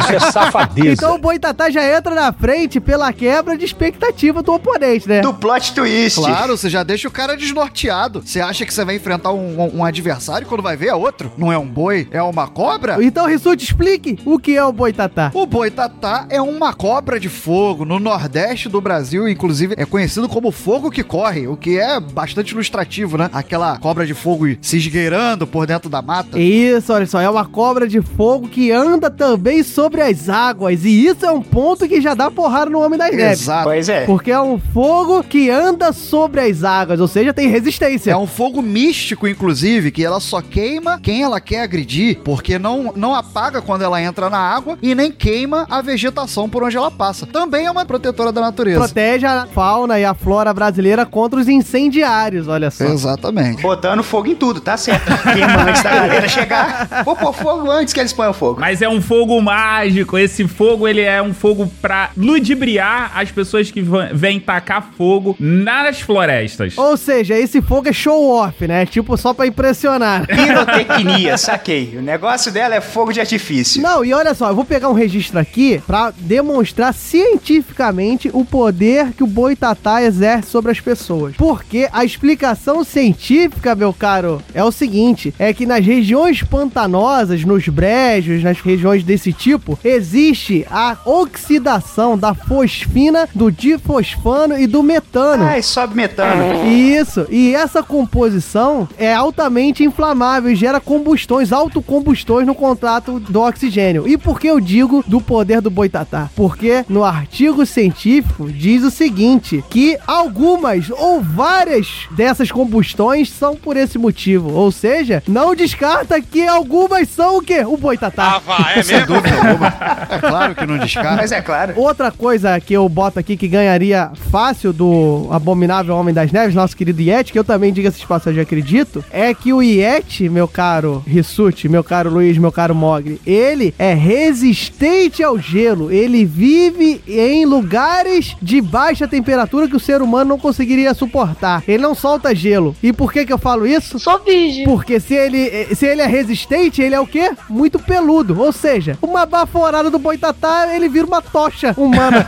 Isso é safadeza. Então o Boitatá já entra na frente pela quebra de expectativa do oponente, né? Do plot twist. Claro, você já deixa o cara desnorteado. Você acha que você vai enfrentar um, um- um adversário quando vai ver é outro? Não é um boi, é uma cobra? Então, Rissuti, explique o que é o Boitatá. O boitatá é uma cobra de fogo no nordeste do Brasil, inclusive é conhecido como fogo que corre, o que é bastante ilustrativo, né? Aquela cobra de fogo se esgueirando por dentro da mata. Isso, olha só, é uma cobra de fogo que anda também sobre as águas. E isso é um ponto que já dá porrada no Homem das Neves. Exato. Pois é. Porque é um fogo que anda sobre as águas, ou seja, tem resistência. É um fogo místico, inclusive, que ela só queima quem ela quer agredir, porque não, não apaga quando ela entra na água e nem queima a vegetação por onde ela passa. Também é uma protetora da natureza. Protege a fauna e a flora brasileira contra os incendiários, olha só. Exatamente. Botando fogo em tudo, tá certo. Queima antes da galera chegar. Vou pôr fogo antes que eles ponham fogo. Mas é um fogo mágico. Esse fogo, ele é um fogo pra ludibriar as pessoas que vêm tacar fogo nas florestas. Ou seja, esse fogo é show off, né? Tipo, só pra impressionar. Pirotecnia, saquei. O negócio dela é fogo de artifício. Não, e olha só, eu vou pegar um registro aqui pra demonstrar cientificamente o poder que o boitatá exerce sobre as pessoas. Porque a explicação científica, meu caro, é o seguinte: é que nas regiões pantanosas, nos brejos, nas regiões desse tipo, existe a oxidação da fosfina, do difosfano e do metano. Ai, sobe metano. Isso, e essa composição é altamente inflamável e gera combustões, autocombustões no contrato do oxigênio. E por que eu digo do poder do boitatá? Porque no artigo científico diz o seguinte, que algumas ou várias dessas combustões são por esse motivo. Ou seja, não descarta que algumas são o quê? O boitatá. Sem dúvida alguma. É claro que não descarta. Mas é claro. Outra coisa que eu boto aqui que ganharia fácil do abominável Homem das Neves, nosso querido Yeti, que eu também diga esse espaço eu acredito, é que o Yeti, meu caro Rissuti, meu caro Luiz, meu caro Mogri, ele é resistente ao gelo. Ele vive em lugares de baixa temperatura que o ser humano não conseguiria suportar. Ele não solta gelo. E por que que eu falo isso? Sou virgem. Porque se ele, se ele é resistente, ele é o quê? Muito peludo. Ou seja, uma baforada do boitatá, ele vira uma tocha humana.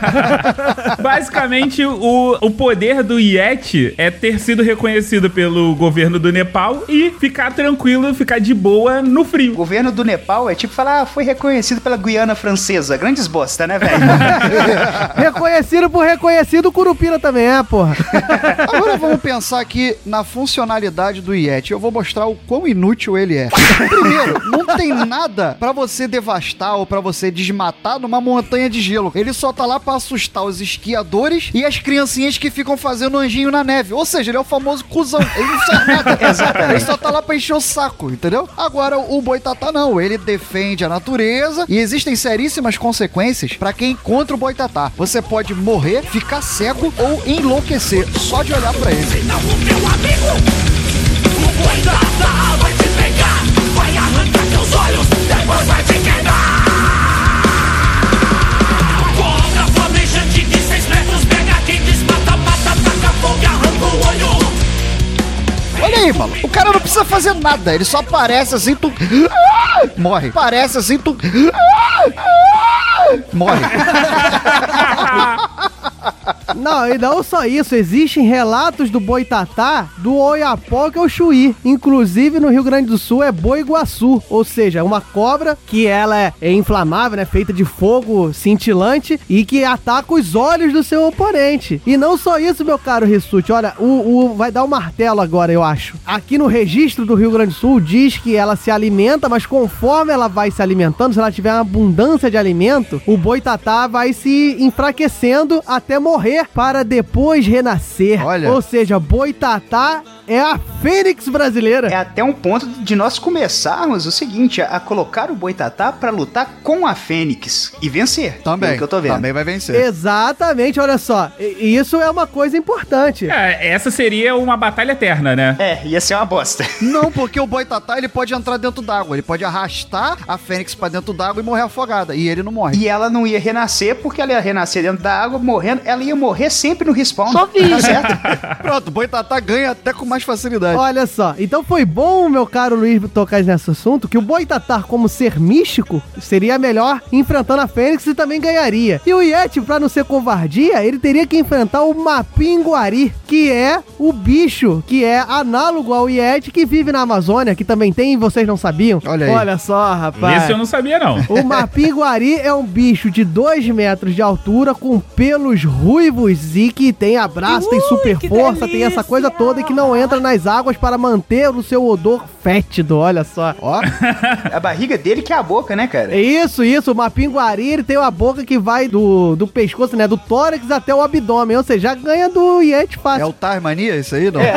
Basicamente, o, o poder do Yeti é ter sido reconhecido pelo governo do Nepal e ficar tranquilo, ficar de boa no O frio. governo do Nepal é tipo falar, ah, foi reconhecido pela Guiana Francesa. Grandes bosta, né, velho? reconhecido por reconhecido, o Curupira também é, porra. Agora vamos pensar aqui na funcionalidade do Yeti. Eu vou mostrar o quão inútil ele é. Primeiro, não tem nada pra você devastar ou pra você desmatar numa montanha de gelo. Ele só tá lá pra assustar os esquiadores e as criancinhas que ficam fazendo anjinho na neve. Ou seja, ele é o famoso cuzão. Ele não faz nada. Exatamente. Ele só tá lá pra encher o saco, entendeu? Agora, o Boitatá não. Ele defende a natureza e existem seríssimas consequências pra quem encontra o Boitatá. Você pode morrer, ficar cego ou enlouquecer só de olhar pra ele. Não, o meu amigo, o boitatá vai te pegar, vai arrancar teus olhos, depois vai te queimar. Cobra flamejante de seis metros, pega quem desmata, mata, taca fogo e arranca o olho. Olha aí, mano. O cara não precisa fazer nada. Ele só aparece assim, tu. Ah! Morre. Aparece assim, tu. Ah! Ah! morre. Não, e não só isso, existem relatos do boitatá do Oiapoque ao Chuí. Inclusive no Rio Grande do Sul é boi iguaçu, ou seja, uma cobra que ela é, inflamável, né, feita de fogo cintilante e que ataca os olhos do seu oponente. E não só isso, meu caro Rissuti, olha, o, o vai dar o martelo agora, eu acho. Aqui no registro do Rio Grande do Sul diz que ela se alimenta, mas conforme ela vai se alimentando, se ela tiver uma abundância de alimento, o boitatá vai se enfraquecendo até morrer para depois renascer. Olha. Ou seja, boitatá é a fênix brasileira. É até um ponto de nós começarmos o seguinte, a, colocar o Boitatá pra lutar com a Fênix e vencer. Também. Que eu tô vendo. Também vai vencer. Exatamente, olha só. E- Isso é uma coisa importante. É, essa seria uma batalha eterna, né? É, ia ser uma bosta. Não, porque o boitatá ele pode entrar dentro d'água. Ele pode arrastar a fênix pra dentro d'água e morrer afogada. E ele não morre. E ela não ia renascer, porque ela ia renascer dentro da água, morrendo. Ela ia morrer sempre no respawn. Só vi. Tá certo? Pronto, o boitatá ganha até com mais facilidade. Olha só, então foi bom, meu caro Luiz, tocar nesse assunto, que o Boitatá, como ser místico, seria melhor enfrentando a Fênix e também ganharia. E o Yeti, pra não ser covardia, ele teria que enfrentar o Mapinguari, que é o bicho que é análogo ao Yeti que vive na Amazônia, que também tem e vocês não sabiam. Olha aí. Olha só, rapaz. Esse eu não sabia, não. O Mapinguari é um bicho de 2 metros de altura, com pelos ruivos e que tem abraço, tem super força, tem essa coisa toda e que não entra nas águas para manter o seu odor fétido, olha só. Ó, A barriga dele que é a boca, né, cara? É Isso, isso, o Mapinguari, ele tem uma boca que vai do, do pescoço, né, do tórax até o abdômen, ou seja, já ganha do Yeti é fácil. o Tasmania isso aí, não?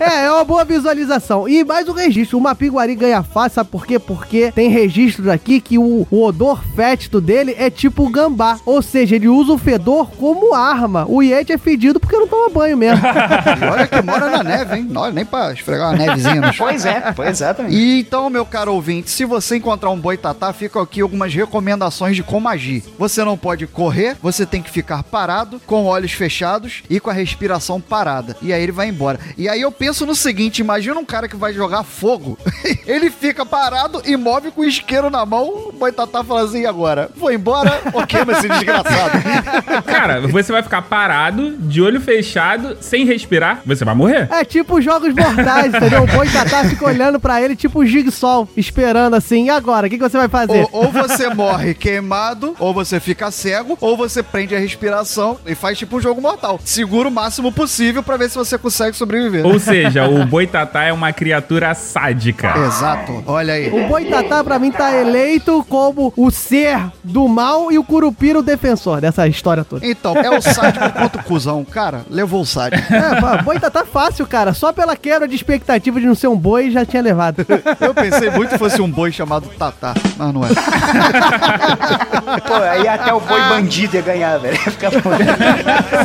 É, é uma boa visualização. E mais o registro, o Mapinguari ganha fácil, sabe por quê? Porque tem registros aqui que o, o odor fétido dele é tipo o gambá, ou seja, ele usa o fedor como arma. O Yeti é fedido porque não toma banho mesmo. Olha que mora na neve, hein? Não, nem pra esfregar uma nevezinha no chão. Pois é, pois exatamente. E então, meu caro ouvinte, se você encontrar um boitatá, ficam aqui algumas recomendações de como agir. Você não pode correr, você tem que ficar parado, com olhos fechados e com a respiração parada. E aí ele vai embora. E aí eu penso no seguinte: imagina um cara que vai jogar fogo. ele fica parado e move com o isqueiro na mão. O boitatá fala assim: "E agora, vou embora ou queima esse desgraçado. Cara, você vai ficar parado, de olho fechado, sem respirar, você vai morrer. É tipo jogos mortais, entendeu? O Boitatá fica olhando pra ele, tipo o Jigsaw, esperando assim. E agora, o que, que você vai fazer? Ou, ou você morre queimado, ou você fica cego, ou você prende a respiração e faz tipo um jogo mortal. Segura o máximo possível pra ver se você consegue sobreviver. Ou seja, o boitatá é uma criatura sádica. Exato. Olha aí. O Boitatá, pra mim, tá eleito como o ser do mal e o Curupira o defensor dessa história toda. Então, é o sádico contra o cuzão. Cara, levou o sádico. É, pô, Boitatá fácil, cara. Só pela quebra de expectativa de não ser um boi, já tinha levado. Eu pensei muito que fosse um boi chamado Tatá, mas não é. Pô, aí até o boi bandido ia ganhar, velho. Ia ficar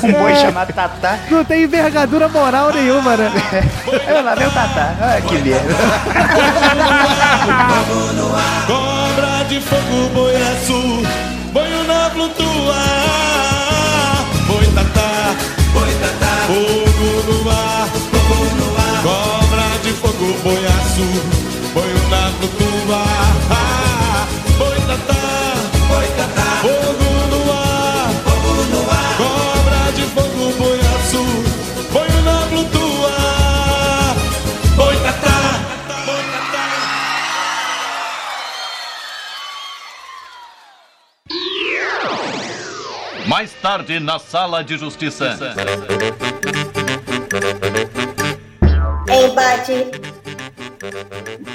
um boi chamado Tatá. Não tem envergadura moral nenhuma, né? É, lá vem o Tatá. Ah, que merda. Cobra de fogo, boi azul, boio na flutua. Fogo, boi azul, boio na flutua. Boi tatá, boi tatá, fogo no ar, fogo no ar. Cobra de fogo, boi azul, boio na flutua. Boi tatá, boi tatá. Mais tarde na sala de justiça. Embate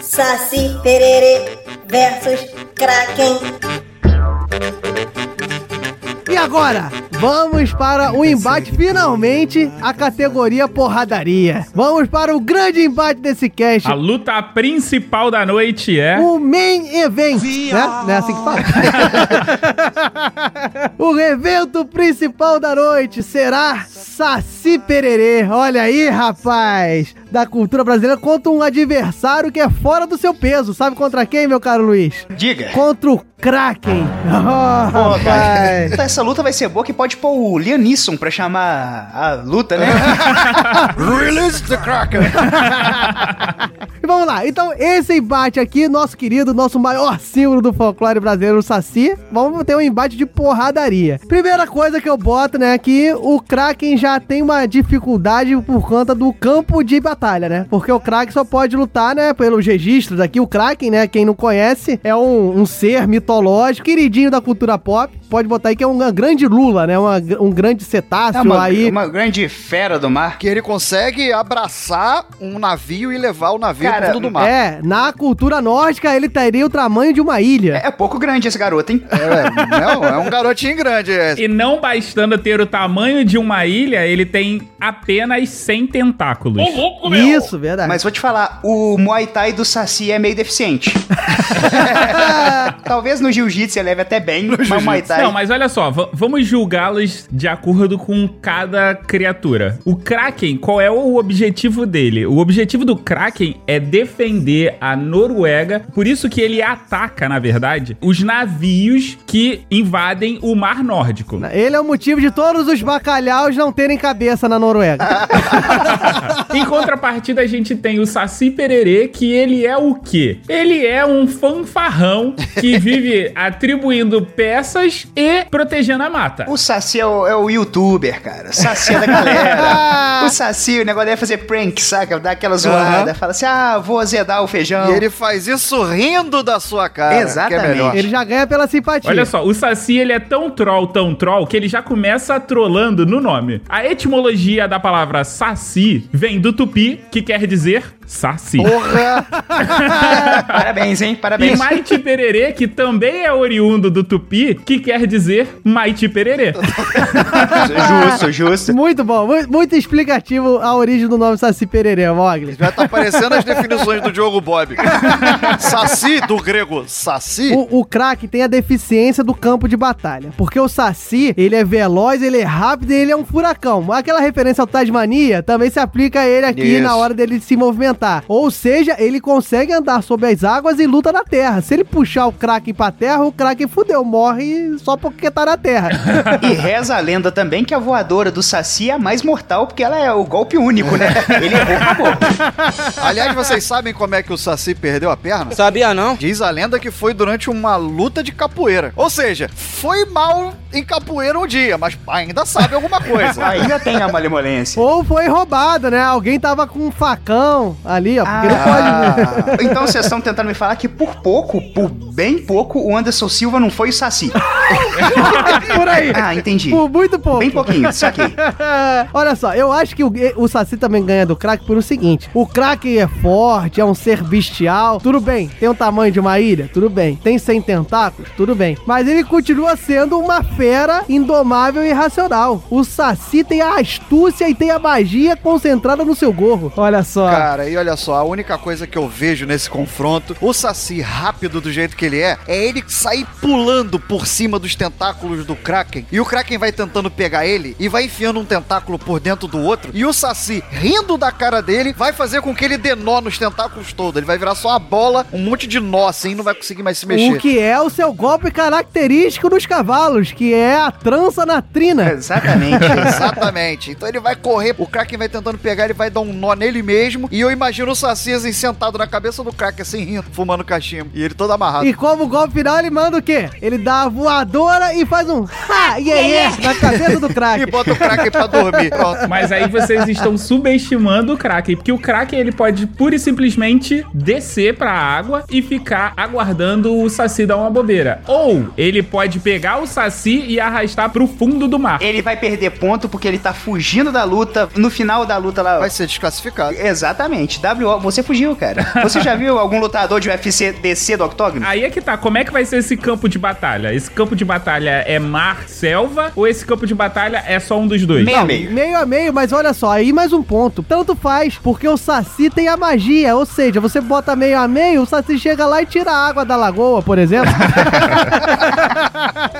Saci Pererê versus Kraken. E agora, vamos para o embate, finalmente, a categoria porradaria. Vamos para o grande embate desse cast. A luta principal da noite é. O main event, né? Não é assim que fala? o evento principal da noite será Saci Pererê. Olha aí, rapaz. Da cultura brasileira contra um adversário que é fora do seu peso. Sabe contra quem, meu caro Luiz? Diga. Contra o Kraken. Oh, Pô, cara, rapaz. então essa luta vai ser boa que pode pôr o Liam Neeson pra chamar a luta, né? Release the Kraken! Vamos lá. Então, esse embate aqui, nosso querido, nosso maior símbolo do folclore brasileiro, o Saci, vamos ter um embate de porradaria. Primeira coisa que eu boto, né, que o Kraken já tem uma dificuldade por conta do campo de batalha, né? Porque o Kraken só pode lutar, né, pelos registros aqui. O Kraken, né, quem não conhece, é um, um ser mitológico, queridinho da cultura pop. Pode botar aí que é uma grande lula, né? Uma- um grande cetáceo É uma, aí. uma grande fera do mar. Que ele consegue abraçar um navio e levar o navio Cara, pro fundo do mar. É, na cultura nórdica ele teria o tamanho de uma ilha. É pouco grande esse garoto, hein? É, não, é um garotinho grande. É. E não bastando ter o tamanho de uma ilha, ele tem apenas 100 tentáculos. Isso, verdade. Mas vou te falar, o Muay Thai do Saci é meio deficiente. Talvez no Jiu-Jitsu ele leve até bem, mas o Muay Thai... Não, mas olha só, va- vamos julgá-los de acordo com cada criatura. O Kraken, qual é o objetivo dele? O objetivo do Kraken é defender a Noruega, por isso que ele ataca, na verdade, os navios que invadem o Mar Nórdico. Ele é o motivo de todos os bacalhaus não terem cabeça na Noruega. Em contrapartida, a gente tem o Saci Pererê, que ele é o quê? Ele é um fanfarrão que vive atribuindo peças e protegendo a mata. O Saci é o, é o youtuber, cara. O Saci é da galera. o Saci, o negócio dele é fazer prank, saca? Dar aquela zoada. Fala assim, ah, vou azedar o feijão. E ele faz isso rindo da sua cara. Exatamente. Que é. Ele já ganha pela simpatia. Olha só, o Saci ele é tão troll, tão troll, que ele já começa trolando no nome. A etimologia da palavra Saci vem do tupi, que quer dizer Saci. Porra! Parabéns, hein? E Parabéns. Maiti Pererê, que também é oriundo do tupi, que quer dizer Maiti Pererê. justo, justo. Muito bom, muito, muito explicativo a origem do nome Saci Pererê, Mogli. Já tá aparecendo as definições do Diogo Bob. Saci, do grego saci. O, o craque tem a deficiência do campo de batalha. Porque o Saci, ele é veloz, ele é rápido e ele é um furacão. Aquela referência ao Tasmania também se aplica a ele aqui Isso. na hora dele se movimentar. Ou seja, ele consegue andar sobre as águas e luta na terra. Se ele puxar o Kraken pra terra, o Kraken fudeu, morre só porque tá na terra. E reza a lenda também que a voadora do Saci é a mais mortal, porque ela é o golpe único, né? Ele errou, acabou. Aliás, vocês sabem como é que o Saci perdeu a perna? Sabia não? Diz a lenda que foi durante uma luta de capoeira. Ou seja, foi mal em capoeira um dia, mas ainda sabe alguma coisa. Ainda tem a malemolência. Ou foi roubado, né? Alguém tava com um facão ali, ó. Porque não pode. Então vocês estão tentando me falar que por pouco, por bem pouco, o Anderson Silva não foi o Saci. Por aí. Ah, entendi. Por muito pouco. Bem pouquinho, saquei. Olha só, eu acho que o, o Saci também ganha do craque por o seguinte: o craque é forte, é um ser bestial, tudo bem. Tem o tamanho de uma ilha, tudo bem. Tem 100 tentáculos, tudo bem. Mas ele continua sendo uma fera indomável e irracional. O Saci tem a astúcia e tem a magia concentrada no seu gorro. Olha só. Cara, e olha só, a única coisa que eu vejo nesse confronto, o Saci rápido do jeito que ele é, é ele sair pulando por cima dos tentáculos do Kraken. E o Kraken vai tentando pegar ele e vai enfiando um tentáculo por dentro do outro. E o Saci, rindo da cara dele, vai fazer com que ele dê nó nos tentáculos todos. Ele vai virar só uma bola, um monte de nó assim, não vai conseguir mais se mexer. O que é o seu golpe característico dos cavalos, que é a trança na trina. Exatamente. Exatamente. Então ele vai correr, o Kraken vai tentando pegar, ele vai dar um nó nele mesmo. E eu imagino o Saci assim, sentado na cabeça do Kraken, assim, rindo, fumando cachimbo. E ele todo amarrado. E como golpe final, ele manda o quê? Ele dá a voadora e faz um ha, yeah, yeah, na cabeça do E craque. bota o Kraken pra dormir. Pronto. Mas aí vocês estão subestimando o Kraken, porque o Kraken ele pode pura e simplesmente descer pra água e ficar aguardando o Saci dar uma bobeira. Ou ele pode pegar o Saci e arrastar pro fundo do mar. Ele vai perder ponto porque ele tá fugindo da luta. No final da luta lá. Vai ser desclassificado. Exatamente. WO, você fugiu, cara. Você já viu algum lutador de UFC descer do octógono? Aí é que tá, como é que vai ser esse campo de batalha? Esse campo de batalha é mar, selva, ou esse campo de batalha é só um dos dois? Meio a meio. Meio a meio, mas olha só, aí mais um ponto. Tanto faz, porque o Saci tem a magia, ou seja, você bota meio a meio, o Saci chega lá e tira a água da lagoa, por exemplo.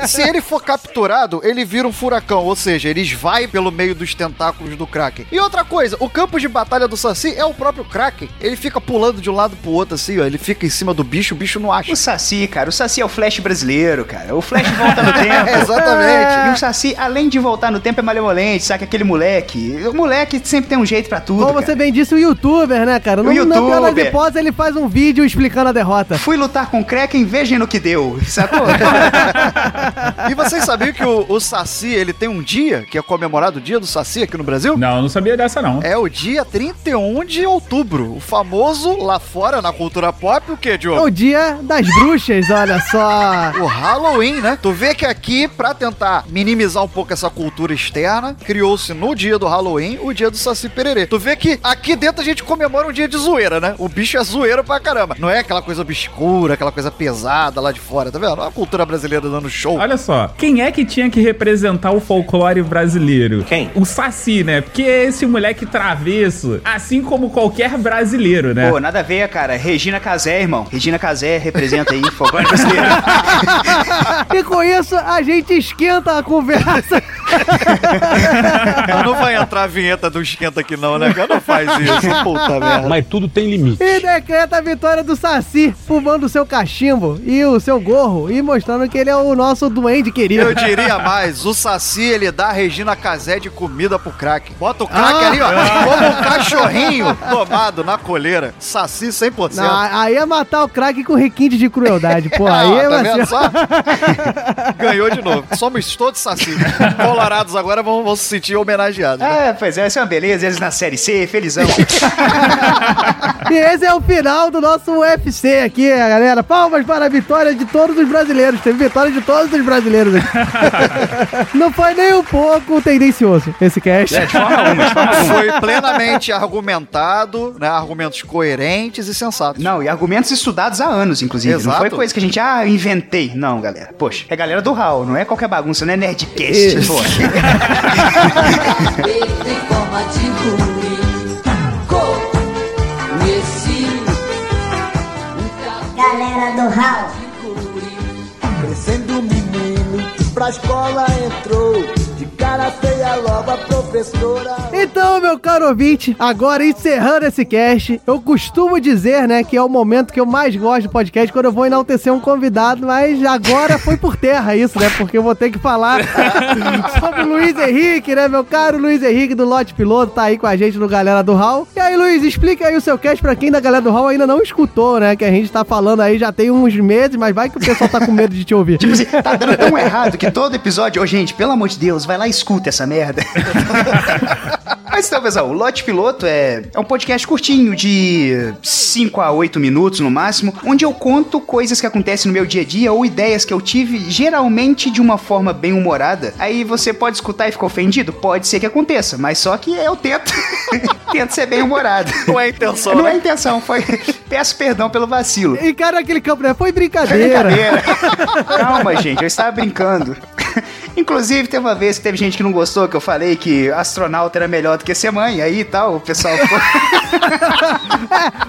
Se ele for capturado, ele vira um furacão, ou seja, eles vai pelo meio dos tentáculos do Kraken. E outra coisa, o campo de batalha do Saci é o próprio Kraken. Ele fica pulando de um lado pro outro assim, ó, ele fica em cima do bicho, o bicho não acha. O Saci, cara, o Saci é o Flash brasileiro, cara. O Flash volta no tempo. Exatamente. E o Saci, além de voltar no tempo, é malemolente, sabe? Aquele moleque. O moleque sempre tem um jeito pra tudo. Como cara. você bem disse, o youtuber, né, cara? No, O na pior das youtuber. hipóteses, ele faz um vídeo explicando a derrota. Fui lutar com o Kraken, vejam no que deu, sacou? E vocês sabiam que o, o Saci, ele tem um dia, que é comemorado o dia do Saci aqui no Brasil? Não, eu não sabia dessa, não. É o dia 31 de outubro. O famoso, lá fora, na cultura pop, o que, É Diogo? o dia das bruxas, olha só. O Halloween, né? Tu vê que aqui, pra tentar minimizar um pouco essa cultura externa, criou-se no dia do Halloween o dia do Saci Pererê. Tu vê que aqui dentro a gente comemora um dia de zoeira, né? O bicho é zoeira pra caramba. Não é aquela coisa obscura, aquela coisa pesada lá de fora, tá vendo? A cultura brasileira dando show. Olha só, quem é que tinha que representar o folclore brasileiro? Quem? O Saci, né? Porque esse moleque travesso, assim como qualquer brasileiro, né? Pô, nada a ver, cara. Regina Casé, irmão. Regina Casé representa aí o folclore brasileiro. E com isso, a gente esquenta a conversa. Não vai entrar a vinheta do esquenta aqui não, né? Não faz isso. Puta merda. Mas tudo tem limite. E decreta a vitória do Saci, fumando o seu cachimbo e o seu gorro e mostrando que ele é o nosso duende querido. Eu diria mais, o Saci, ele dá a Regina Casé de comida pro crack. Bota o crack Ah. ali, ó, como um cachorrinho tomado na coleira. Saci 100%. Não, aí é matar o craque com requinte de crueldade. Pô, Ah, aí é tá vendo só? Ganhou de novo. Somos todos Saci. Colorados agora vão, vão se sentir homenageados. né? É, pois é, isso é uma beleza. Eles na série C, felizão. E esse é o final do nosso UFC aqui, galera. Palmas para a vitória de todos os brasileiros. Teve vitória de todos os brasileiros aqui. Não foi nem um pouco tendencioso esse cast. É, de forma alguma, de forma. Foi plenamente argumentado, né? Argumentos coerentes e sensatos. Não, e argumentos estudados há anos, inclusive. Não Exato. foi coisa que a gente, ah, inventei. Não, galera. Poxa, é galera do HAL, não é qualquer bagunça, não é Nerdcast. Conheci Galera do Hall. Pra escola entrou. De cara feia logo a professora. Então, meu caro ouvinte, agora encerrando esse cast, eu costumo dizer, né, que é o momento que eu mais gosto do podcast, quando eu vou enaltecer um convidado, mas agora foi por terra isso, né, porque eu vou ter que falar sobre o Luiz Henrique, né, meu caro Luiz Henrique do Lote Piloto, tá aí com a gente no Galera do Hall. E aí, Luiz, explica aí o seu cast pra quem da Galera do Hall ainda não escutou, né, que a gente tá falando aí já tem uns meses, mas vai que o pessoal tá com medo de te ouvir. Tipo assim, tá dando tão errado que todo episódio. Ô, gente, pelo amor de Deus, vai lá e escuta essa merda. Mas então, pessoal, o Lote Piloto é, é um podcast curtinho, de 5 a 8 minutos no máximo, onde eu conto coisas que acontecem no meu dia a dia ou ideias que eu tive, geralmente de uma forma bem humorada. Aí você pode escutar e ficar ofendido? Pode ser que aconteça, mas só que eu tento. tento ser bem humorado. Não é intenção, Não né? é intenção, foi. Peço perdão pelo vacilo. E cara, aquele campo, né, foi brincadeira. brincadeira. Calma, gente, eu estava brincando. Inclusive, teve uma vez que teve gente que não gostou que eu falei que astronauta era melhor do que ser mãe, aí e tal, o pessoal ficou...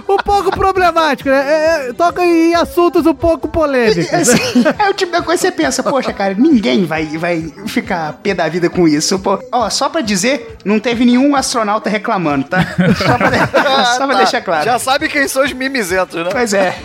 um pouco problemático, né? É, é, toca em assuntos um pouco polêmicos. Assim, é o tipo da coisa que você pensa, poxa, cara, ninguém vai, vai ficar pé da vida com isso. Pô, ó, só pra dizer, não teve nenhum astronauta reclamando, tá? Só pra, de- só pra tá. deixar claro. Já sabe quem são os mimizentos, né? Pois é.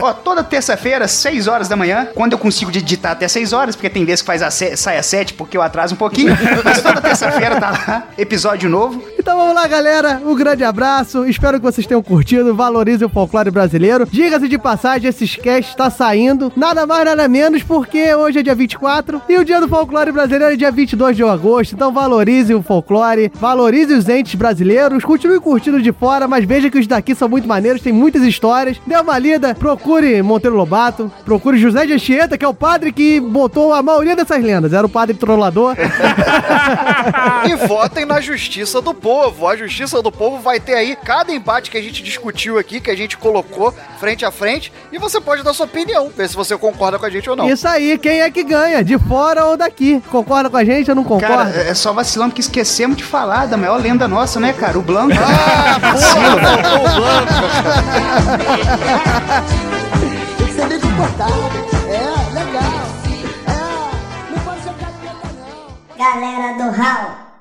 Ó, toda terça-feira, 6 horas da manhã, quando eu consigo editar até 6 horas, porque tem vezes que faz a sai às 7 porque eu atraso um pouquinho, mas toda terça-feira tá lá, episódio novo. Então vamos lá, galera. Um grande abraço. Espero que vocês tenham curtido. Valorize o folclore brasileiro. Diga-se de passagem, esse sketch está saindo. Nada mais, nada menos, porque hoje é dia 24 e o dia do folclore brasileiro é dia 22 de agosto. Então valorize o folclore, valorize os entes brasileiros. Continue curtindo de fora, mas veja que os daqui são muito maneiros, tem muitas histórias. Dê uma lida, procure Monteiro Lobato, procure José de Anchieta, que é o padre que botou a maioria dessas lendas. Era o padre trollador. E votem na justiça do povo. A justiça do povo vai ter aí cada embate que a gente discutiu aqui, que a gente colocou frente a frente, e você pode dar sua opinião, ver se você concorda com a gente ou não. Isso aí, quem é que ganha? De fora ou daqui? Concorda com a gente ou não concorda? Cara, é só vacilando que esquecemos de falar da maior lenda nossa, né, cara? O Blanco. Ah, porra, faltou o Blanco. Tem que ser bem comportado. É, legal. É, não pode ser galera do Hall.